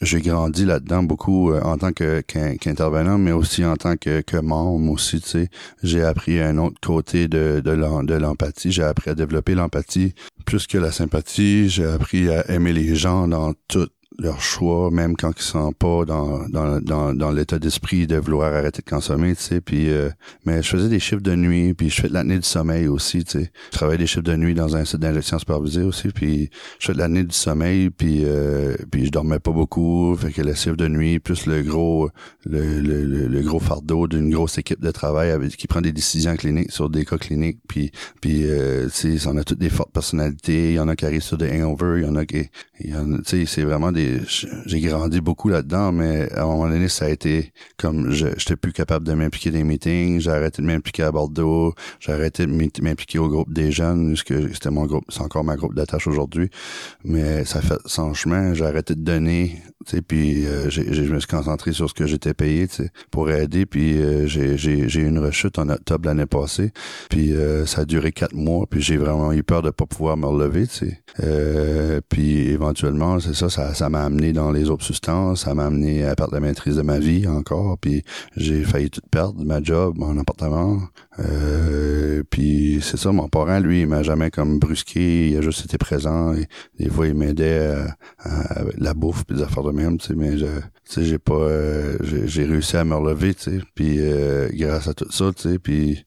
j'ai grandi là-dedans beaucoup euh, en tant que qu'intervenant, mais aussi en tant que, que membre aussi, tu sais. J'ai appris un autre côté de, de l'empathie. J'ai appris à développer l'empathie plus que la sympathie. J'ai appris à aimer les gens dans tout leur choix, même quand ils sont pas dans, dans, dans, dans l'état d'esprit de vouloir arrêter de consommer, tu sais. Puis, euh, mais je faisais des chiffres de nuit, puis je fais de l'année du sommeil aussi, tu sais. Je travaille des chiffres de nuit dans un site d'injection supervisée aussi, puis je fais de l'année du sommeil, puis euh, puis je dormais pas beaucoup, fait que les chiffres de nuit, plus le gros le, le, le, gros fardeau d'une grosse équipe de travail avec, qui prend des décisions cliniques sur des cas cliniques, puis puis euh, tu sais, on a toutes des fortes personnalités, il y en a qui arrivent sur des hangovers, il y en a qui, tu sais, c'est vraiment des j'ai grandi beaucoup là-dedans, mais à un moment donné, ça a été comme je j'étais plus capable de m'impliquer dans les meetings, j'ai arrêté de m'impliquer à Bordeaux, j'ai arrêté de m'impliquer au groupe des jeunes, que c'était mon groupe, c'est encore ma groupe d'attache aujourd'hui, mais ça fait son chemin, j'ai arrêté de donner, puis euh, je me suis concentré sur ce que j'étais payé, pour aider, puis euh, j'ai, eu une rechute en octobre l'année passée, puis euh, ça a duré quatre mois, puis j'ai vraiment eu peur de pas pouvoir me relever, sais, puis éventuellement, c'est ça, ça, ça m'a amené dans les autres substances, ça m'a amené à perdre la maîtrise de ma vie encore, puis j'ai failli tout perdre, ma job, mon appartement. Euh, puis c'est ça, mon parent, lui, il m'a jamais comme brusqué, il a juste été présent. Et, des fois, il m'aidait à, la bouffe puis des affaires de même, tu sais, mais je, tu sais, j'ai pas, euh, j'ai réussi à me relever, tu sais, puis euh, grâce à tout ça, tu sais, puis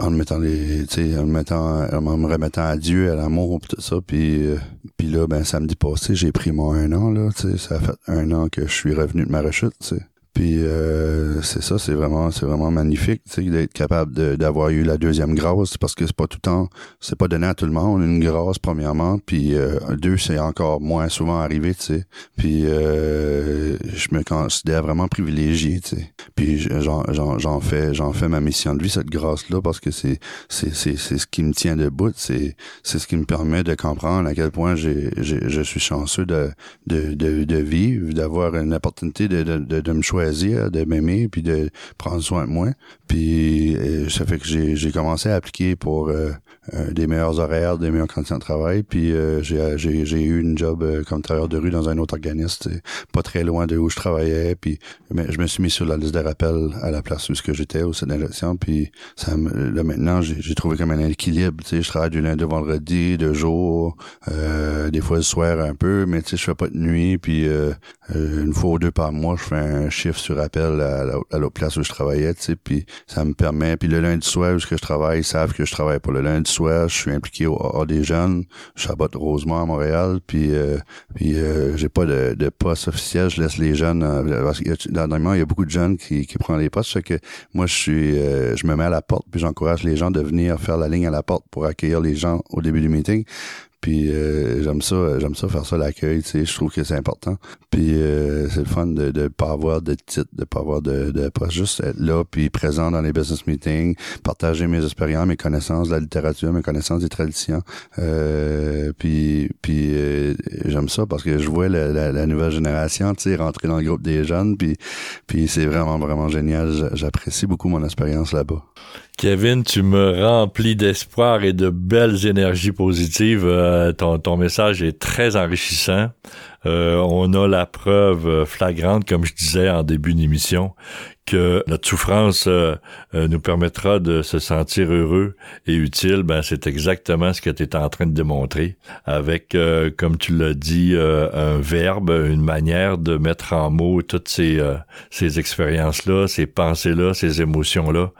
en me mettant les tu sais en me mettant en me remettant à Dieu à l'amour tout ça puis Puis là, ben samedi passé, j'ai pris mon un an, là, tu sais, ça a fait un an que je suis revenu de ma rechute, tu sais. Puis euh, c'est ça, c'est vraiment, c'est vraiment magnifique, tu sais, d'être capable d'avoir eu la deuxième grâce, parce que c'est pas tout le temps, c'est pas donné à tout le monde une grâce premièrement, puis euh, deux, c'est encore moins souvent arrivé, tu sais. Puis euh, je me considère vraiment privilégié, tu sais. Puis j'en, j'en, j'en fais, j'en fais ma mission de vie cette grâce-là, parce que c'est, c'est, c'est, ce qui me tient debout, c'est, c'est ce qui me permet de comprendre à quel point j'ai je suis chanceux de, de, de, de vivre, d'avoir une opportunité de, de, de, de me choisir de m'aimer, puis de prendre soin de moi. Puis euh, ça fait que j'ai commencé à appliquer pour euh, des meilleurs horaires, des meilleures conditions de travail. Puis j'ai eu une job comme travailleur de rue dans un autre organisme, pas très loin de où je travaillais. Puis je me suis mis sur la liste de rappel à la place où j'étais au sein de Puis ça là maintenant, j'ai trouvé comme un équilibre. Je travaille du lundi au vendredi, de jour, des fois le soir un peu, mais je fais pas de nuit. Puis une fois ou deux par mois, je fais un chiffre sur appel à, l'autre place où je travaillais, tu sais, puis ça me permet. Puis le lundi soir où je travaille, ils savent que je travaille pour le lundi soir. Je suis impliqué au, des jeunes. Je sabote Rosemont à Montréal, puis euh, puis euh, j'ai pas de, de poste officiel. Je laisse les jeunes. Euh, parce y a, il y a beaucoup de jeunes qui, qui prennent les postes. Fait que moi, je suis, euh, je me mets à la porte, puis j'encourage les gens de venir faire la ligne à la porte pour accueillir les gens au début du meeting. Puis euh, j'aime ça, j'aime ça faire ça l'accueil, tu sais, je trouve que c'est important. Puis euh, c'est le fun de ne pas avoir de titre, de pas avoir de, de pas juste être là puis présent dans les business meetings, partager mes expériences, mes connaissances de la littérature, mes connaissances des traditions. Euh, puis puis euh, j'aime ça parce que je vois la, la, nouvelle génération, tu sais, rentrer dans le groupe des jeunes puis puis c'est vraiment vraiment génial, j'apprécie beaucoup mon expérience là-bas. Kevin, tu me remplis d'espoir et de belles énergies positives. Euh, ton, ton message est très enrichissant. Euh, on a la preuve flagrante, comme je disais en début d'émission, que notre souffrance euh, euh, nous permettra de se sentir heureux et utile, ben c'est exactement ce que tu es en train de démontrer avec, comme tu l'as dit, un verbe, une manière de mettre en mots toutes ces, ces expériences-là, ces pensées-là, ces émotions-là.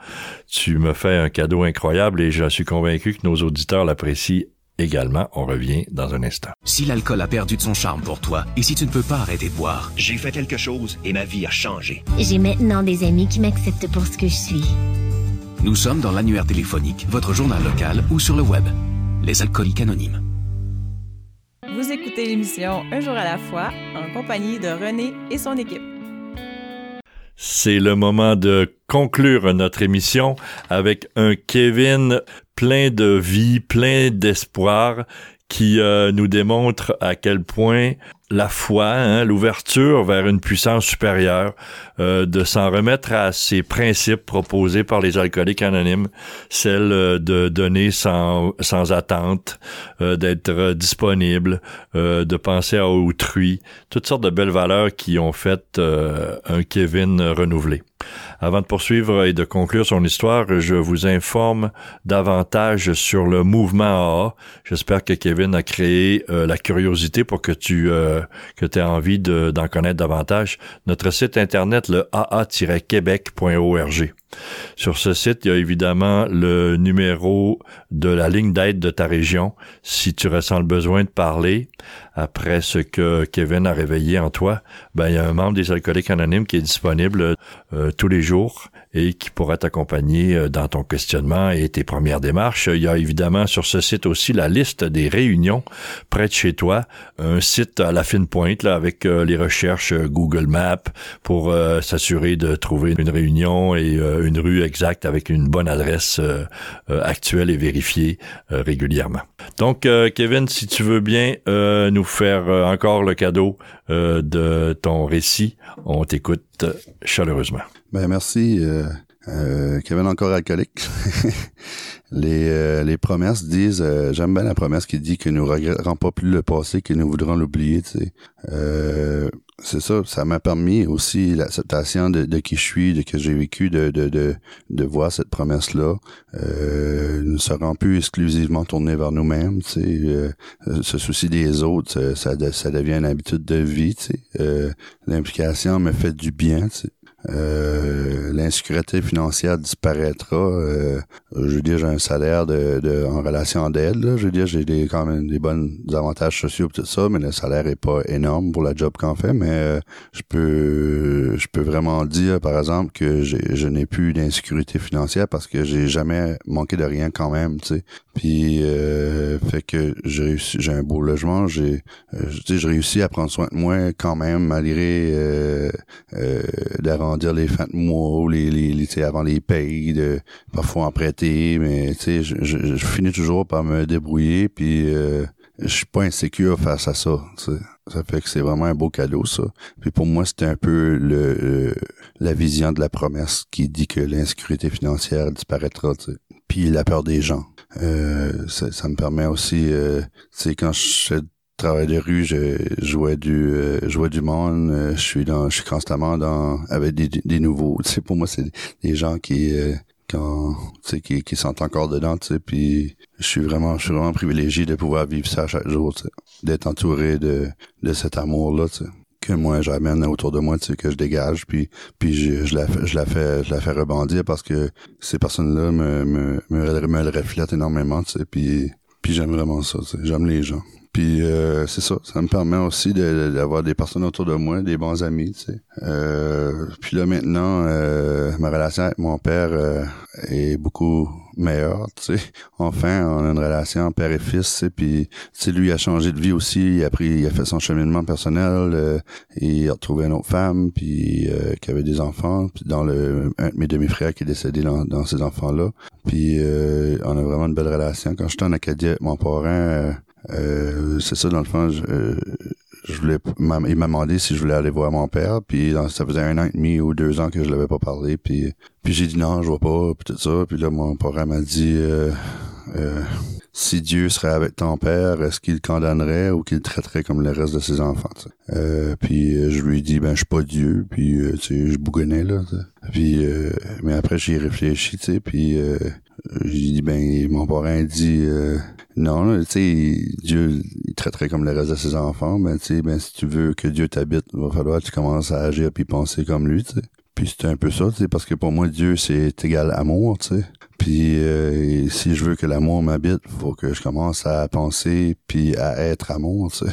Tu me fais un cadeau incroyable et je suis convaincu que nos auditeurs l'apprécient Également, on revient dans un instant. Si l'alcool a perdu de son charme pour toi et si tu ne peux pas arrêter de boire, j'ai fait quelque chose et ma vie a changé. J'ai maintenant des amis qui m'acceptent pour ce que je suis. Nous sommes dans l'annuaire téléphonique, votre journal local ou sur le web. Les alcooliques anonymes. Vous écoutez l'émission Un jour à la fois en compagnie de René et son équipe. C'est le moment de conclure notre émission avec un Kevin plein de vie, plein d'espoir, qui euh, nous démontre à quel point la foi, hein, l'ouverture vers une puissance supérieure, euh, de s'en remettre à ces principes proposés par les alcooliques anonymes, celle euh, de donner sans, sans attente, d'être disponible, de penser à autrui, toutes sortes de belles valeurs qui ont fait un Kevin renouvelé. Avant de poursuivre et de conclure son histoire, je vous informe davantage sur le mouvement AA. J'espère que Kevin a créé euh, la curiosité pour que tu que aies envie d'en connaître davantage. Notre site internet, le aa-québec.org. Sur ce site, il y a évidemment le numéro de la ligne d'aide de ta région si tu ressens le besoin de parler après ce que Kevin a réveillé en toi. Ben, il y a un membre des alcooliques anonymes qui est disponible euh, tous les jours et qui pourra t'accompagner euh, dans ton questionnement et tes premières démarches. Il y a évidemment sur ce site aussi la liste des réunions près de chez toi, un site à la fine pointe avec euh, les recherches Google Maps pour s'assurer de trouver une réunion et une rue exacte avec une bonne adresse euh, euh, actuelle et vérifiée euh, régulièrement. Donc, Kevin, si tu veux bien nous faire encore le cadeau de ton récit, on t'écoute chaleureusement. Ben merci. Kevin encore alcoolique. les, les promesses disent, j'aime bien la promesse qui dit que nous regretterons pas plus le passé, que nous voudrons l'oublier. Tu sais c'est ça, ça m'a permis aussi l'acceptation de, de, qui je suis, de que j'ai vécu, de, de, de, de, voir cette promesse-là. Euh, nous ne serons plus exclusivement tournés vers nous-mêmes. Euh, ce souci des autres, ça, ça devient une habitude de vie. Euh, l'implication me fait du bien, tu sais. Euh, l'insécurité financière disparaîtra. Euh, je veux dire, j'ai un salaire de, de en relation d'aide. Je veux dire, j'ai des quand même des bons avantages sociaux tout ça, mais le salaire est pas énorme pour la job qu'on fait. Mais euh, je peux je peux vraiment dire, par exemple, que je n'ai plus d'insécurité financière parce que j'ai jamais manqué de rien quand même. Sais. Puis euh, fait que j'ai j'ai un beau logement, j'ai euh, j'ai réussi à prendre soin de moi quand même malgré euh, d'arrondir les fins de mois ou les, avant les payes, de parfois en prêter, mais je, je, je, finis toujours par me débrouiller puis euh, je suis pas insécure face à ça. T'sais. Ça fait que c'est vraiment un beau cadeau, ça. Puis pour moi, c'était un peu le, la vision de la promesse qui dit que l'insécurité financière disparaîtra, t'sais. puis la peur des gens. Euh, ça, ça, me permet aussi, euh, quand je fais travail de rue, je jouais du euh, jouais du monde, euh, je suis dans je suis constamment dans avec des, nouveaux, tu sais pour moi c'est des gens qui euh, quand tu sais qui, qui sont encore dedans, tu sais puis je suis vraiment je suis vraiment privilégié de pouvoir vivre ça chaque jour, tu sais, d'être entouré de de cet amour là, tu sais que moi j'amène autour de moi, tu sais, que je dégage, puis puis je, je la je la fais je la fais rebondir parce que ces personnes-là me me, me me le reflètent énormément, tu sais, puis puis j'aime vraiment ça, j'aime les gens. Puis euh, c'est ça, ça me permet aussi d'avoir de, des personnes autour de moi, des bons amis, tu sais. Euh, puis là maintenant, euh, ma relation avec mon père euh, est beaucoup meilleure, tu sais. Enfin, on a une relation père et fils, tu sais. Puis, tu sais, lui a changé de vie aussi. Il a pris, il a fait son cheminement personnel. Euh, il a retrouvé une autre femme, puis euh, qui avait des enfants. Puis dans le un de mes demi-frères qui est décédé dans, dans ces enfants-là. Puis euh, on a vraiment une belle relation. Quand j'étais en Acadie avec mon parrain euh, c'est ça, dans le fond, je, euh, je voulais, il m'a demandé si je voulais aller voir mon père, puis ça faisait un an et demi ou deux ans que je l'avais pas parlé, puis puis j'ai dit non, je vois pas, puis tout ça, puis là mon père m'a dit euh, euh, si Dieu serait avec ton père, est-ce qu'il condamnerait ou qu'il traiterait comme le reste de ses enfants euh, Puis je lui ai dit ben je suis pas Dieu, puis tu sais je bougonnais là, puis mais après j'y ai réfléchi, tu sais, puis j'ai dit ben mon parrain dit euh, non tu sais Dieu il traiterait comme le reste de ses enfants ben tu sais ben si tu veux que Dieu t'habite il va falloir que tu commences à agir puis penser comme lui tu sais. Puis c'était un peu ça tu sais parce que pour moi Dieu c'est égal amour tu sais. Puis euh, si je veux que l'amour m'habite faut que je commence à penser puis à être amour tu sais.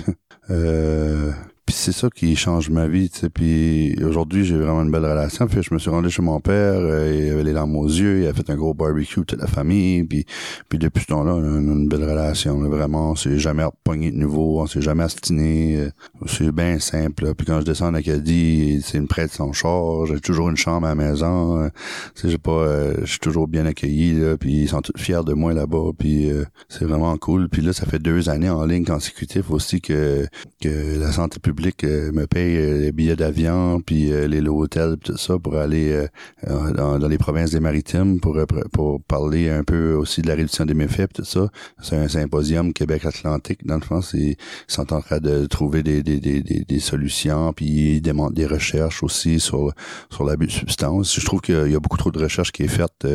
Euh, puis c'est ça qui change ma vie, tu sais. Puis aujourd'hui, j'ai vraiment une belle relation. Puis je me suis rendu chez mon père, euh, il avait les larmes aux yeux, il a fait un gros barbecue toute la famille. Puis, puis depuis ce temps-là, on a une, belle relation. Là, vraiment, on s'est jamais repogné de nouveau, on s'est jamais astiné. Euh, c'est bien simple. Puis quand je descends en Acadie, c'est une prête son char. J'ai toujours une chambre à la maison. Euh, tu sais, j'ai pas, euh, je suis toujours bien accueilli. Là, puis ils sont tous fiers de moi là-bas. Puis c'est vraiment cool. Puis là, ça fait deux années en ligne consécutif aussi que que la santé publique public euh, me paye euh, les billets d'avion, puis euh, les hôtels, tout ça, pour aller dans, les provinces des maritimes pour, pour parler un peu aussi de la réduction des méfaits, tout ça. C'est un symposium Québec-Atlantique, dans le fond. Ils sont en train de trouver des, des, des, des, solutions, puis ils demandent des recherches aussi sur, sur l'abus de substances. Je trouve qu'il y a beaucoup trop de recherches qui est faite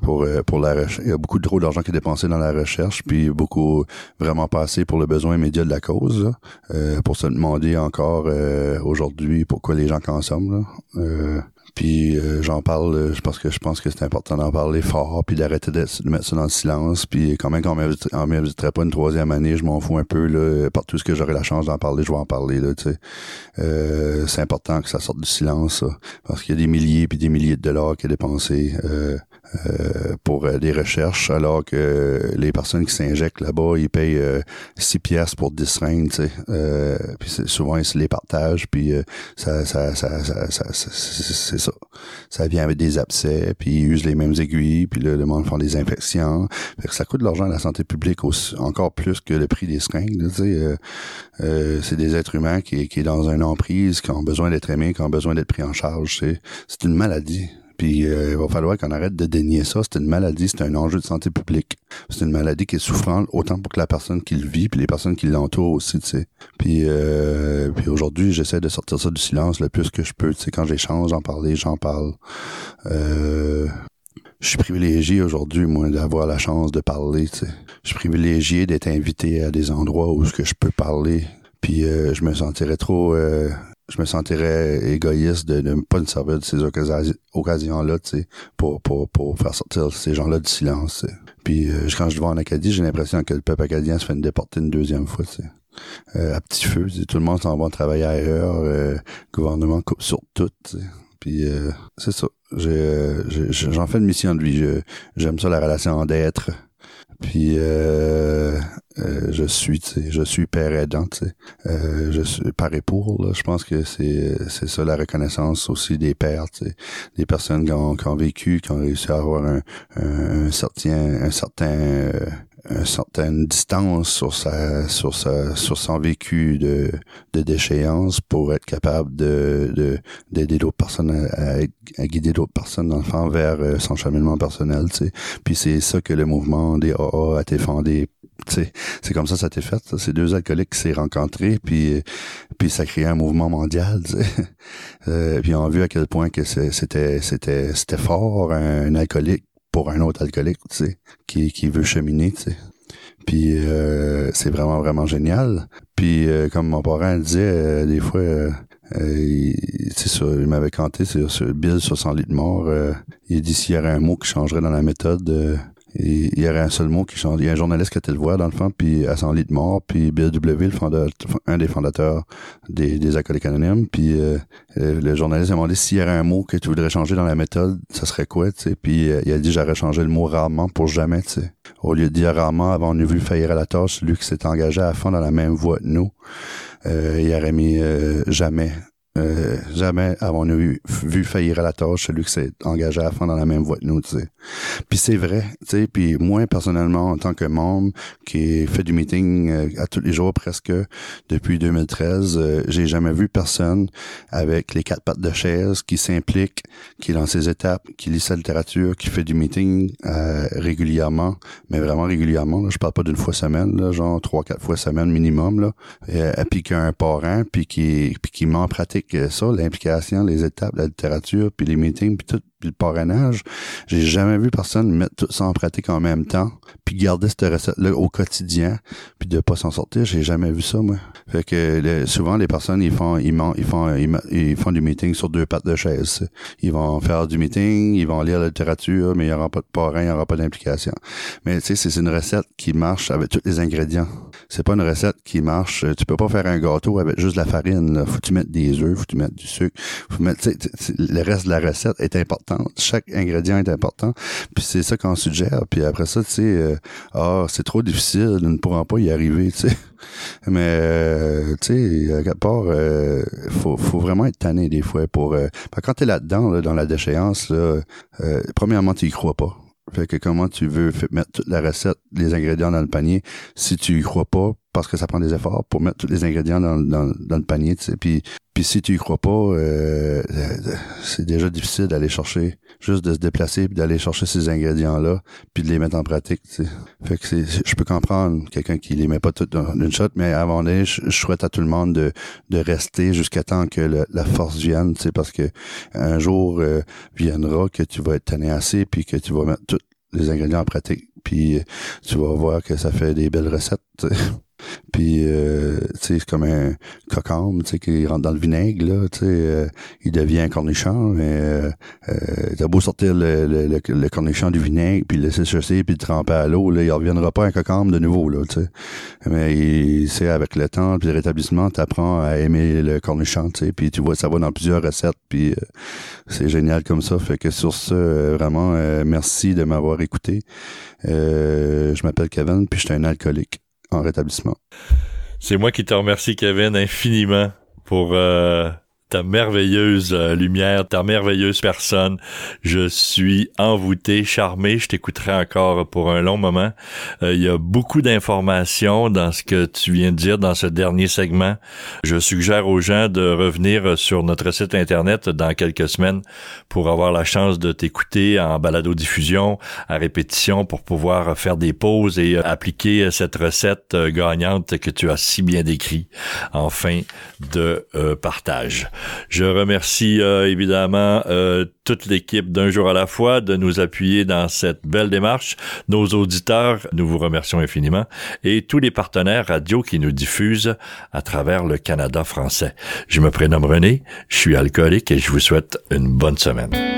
pour, pour la recherche. Il y a beaucoup trop d'argent qui est dépensé dans la recherche, puis beaucoup vraiment passé pour le besoin immédiat de la cause, pour se demander encore euh, aujourd'hui pourquoi les gens consomment. Là. Euh, puis euh, j'en parle parce que je pense que c'est important d'en parler fort, puis d'arrêter de, mettre ça dans le silence. Puis quand même qu'on m'inviterait pas une troisième année, je m'en fous un peu. Là, partout ce que j'aurai la chance d'en parler, je vais en parler. Là, euh, c'est important que ça sorte du silence, parce qu'il y a des milliers puis des milliers de dollars qui est dépensés. Euh, euh, pour euh, des recherches, alors que les personnes qui s'injectent là-bas, ils payent euh, 6 pièces pour 10 seringues, tu sais. Euh, puis souvent, ils se les partagent, puis ça, ça, ça, ça, ça c'est ça. Ça vient avec des abcès, puis ils usent les mêmes aiguilles, puis là, le monde font des infections. Fait que ça coûte de l'argent à la santé publique aussi, encore plus que le prix des seringues, tu sais. c'est des êtres humains qui, qui est dans une emprise, qui ont besoin d'être aimés, qui ont besoin d'être pris en charge, C'est une maladie. Puis euh, il va falloir qu'on arrête de dénier ça. C'est une maladie, c'est un enjeu de santé publique. C'est une maladie qui est souffrante autant pour que la personne qui le vit, puis les personnes qui l'entourent aussi, tu sais. Puis, euh, puis aujourd'hui, j'essaie de sortir ça du silence le plus que je peux. Tu sais, quand j'échange, j'en parler, j'en parle. Euh, je suis privilégié aujourd'hui, moi, d'avoir la chance de parler. Tu sais. Je suis privilégié d'être invité à des endroits où ce que je peux parler. Puis euh, je me sentirais trop je me sentirais égoïste de ne pas me servir de ces occasions-là, tu sais, pour, pour, pour faire sortir ces gens-là du silence. Puis euh, quand je vais en Acadie, j'ai l'impression que le peuple acadien se fait une déporter une deuxième fois, tu sais. Euh, à petit feu, tout le monde s'en va travailler ailleurs, euh, gouvernement coupe sur tout. Puis euh, c'est ça. J'en fais une mission de vie. J'aime ça la relation d'être. Puis euh, euh, je suis, je suis père aidant, euh, je suis et pour. Là, je pense que c'est c'est ça la reconnaissance aussi des pères, des personnes qui ont, qui ont, vécu, qui ont réussi à avoir un, un, certain un certain euh, une certaine distance sur sa sur sa sur son vécu de de déchéance pour être capable de de d'aider d'autres personnes à, guider d'autres personnes dans le fond vers euh, son cheminement personnel tu sais. Puis c'est ça que le mouvement des AA a été fondé c'est comme ça ça été fait c'est deux alcooliques qui s'est rencontrés puis puis ça a créé un mouvement mondial euh, puis on a vu à quel point que c'était c'était c'était fort un alcoolique pour un autre alcoolique, tu sais, qui, qui veut cheminer, tu sais. Puis euh, c'est vraiment, vraiment génial. Puis euh, comme mon parent disait, euh, des fois, c'est ça, il m'avait canté sur, sur Bill 60 litres mort. il dit s'il y aurait un mot qui changerait dans la méthode, il y aurait un seul mot qui change. Il y a un journaliste qui était le voir dans le fond, puis à son lit de mort, puis Bill W, le fondateur, un des fondateurs des, des alcooliques anonymes, puis euh, euh, le journaliste a demandé s'il y aurait un mot que tu voudrais changer dans la méthode, ça serait quoi, tu sais. Puis euh, il a dit j'aurais changé le mot rarement pour jamais, tu sais. Au lieu de dire rarement, avant on a vu faillir à la tâche, celui qui s'est engagé à fond dans la même voie que nous, il aurait mis jamais euh, jamais avons-nous vu, faillir à la tâche celui qui s'est engagé à fond dans la même voie que nous, tu sais. Puis c'est vrai, tu sais, puis moi, personnellement, en tant que membre qui fait du meeting euh, à tous les jours presque depuis 2013, euh, j'ai jamais vu personne avec les quatre pattes de chaise qui s'implique, qui est dans ses étapes, qui lit sa littérature, qui fait du meeting régulièrement, mais vraiment régulièrement, là, je parle pas d'une fois semaine, là, genre trois, quatre fois semaine minimum, là, et, puis qui a un parent, puis qui, puis qui m'en pratique que ça, l'implication, les étapes, la littérature, puis les meetings, puis tout, le parrainage, j'ai jamais vu personne mettre tout ça en pratique en même temps, puis garder cette recette-là au quotidien, puis de pas s'en sortir. J'ai jamais vu ça, moi. Fait que souvent les personnes ils font ils, ils font ils, font du meeting sur deux pattes de chaise. Ils vont faire du meeting, ils vont lire la littérature, mais il y aura pas de parrain, il y aura pas d'implication. Mais tu sais, c'est une recette qui marche avec tous les ingrédients. C'est pas une recette qui marche. Tu peux pas faire un gâteau avec juste de la farine. Là. Faut tu mettre des œufs, faut tu mettre du sucre, faut mettre. le reste de la recette est important chaque ingrédient est important. Puis c'est ça qu'on suggère. Puis après ça, tu sais, euh, ah, c'est trop difficile, nous ne pourrons pas y arriver, tu sais. Mais euh, tu sais, à part, euh, faut, faut vraiment être tanné des fois pour. Euh, quand t'es là-dedans, dans la déchéance, là, premièrement, tu y crois pas. Fait que comment tu veux mettre toute la recette, les ingrédients dans le panier, si tu y crois pas, parce que ça prend des efforts pour mettre tous les ingrédients dans, le panier, tu sais. Puis puis si tu y crois pas, euh, c'est déjà difficile d'aller chercher, juste de se déplacer puis d'aller chercher ces ingrédients-là, puis de les mettre en pratique. Fait que c'est, je peux comprendre quelqu'un qui les met pas tout dans une shot, mais avant d'aller, je, souhaite à tout le monde de, rester jusqu'à temps que la force vienne, parce que un jour euh, viendra que tu vas être tanné assez puis que tu vas mettre tous les ingrédients en pratique, puis tu vas voir que ça fait des belles recettes. Puis, euh, c'est comme un cocombe, tu sais, qui rentre dans le vinaigre, là, tu sais, euh, il devient un cornichon, mais euh, euh, t'as beau sortir le, le, le, cornichon du vinaigre, puis le laisser chasser, puis le tremper à l'eau, là, il reviendra pas un cocombe de nouveau, là, tu sais. Mais c'est avec le temps, puis le rétablissement, t'apprends à aimer le cornichon, tu sais, puis tu vois, ça va dans plusieurs recettes, puis c'est génial comme ça. Fait que sur ce, vraiment, merci de m'avoir écouté. je m'appelle Kevin, puis je suis un alcoolique en rétablissement. C'est moi qui te remercie, Kevin, infiniment pour euh, ta merveilleuse euh, lumière, ta merveilleuse personne. Je suis envoûté, charmé. Je t'écouterai encore pour un long moment. Euh, il y a beaucoup d'informations dans ce que tu viens de dire dans ce dernier segment. Je suggère aux gens de revenir sur notre site internet dans quelques semaines pour avoir la chance de t'écouter en balado-diffusion, à répétition, pour pouvoir faire des pauses et euh, appliquer cette recette gagnante que tu as si bien décrit en fin de partage. Je remercie euh, évidemment euh, toute l'équipe d'un jour à la fois de nous appuyer dans cette belle démarche. Nos auditeurs, nous vous remercions infiniment. Et tous les partenaires radio qui nous diffusent à travers le Canada français. Je me prénomme René, je suis alcoolique et je vous souhaite une bonne semaine.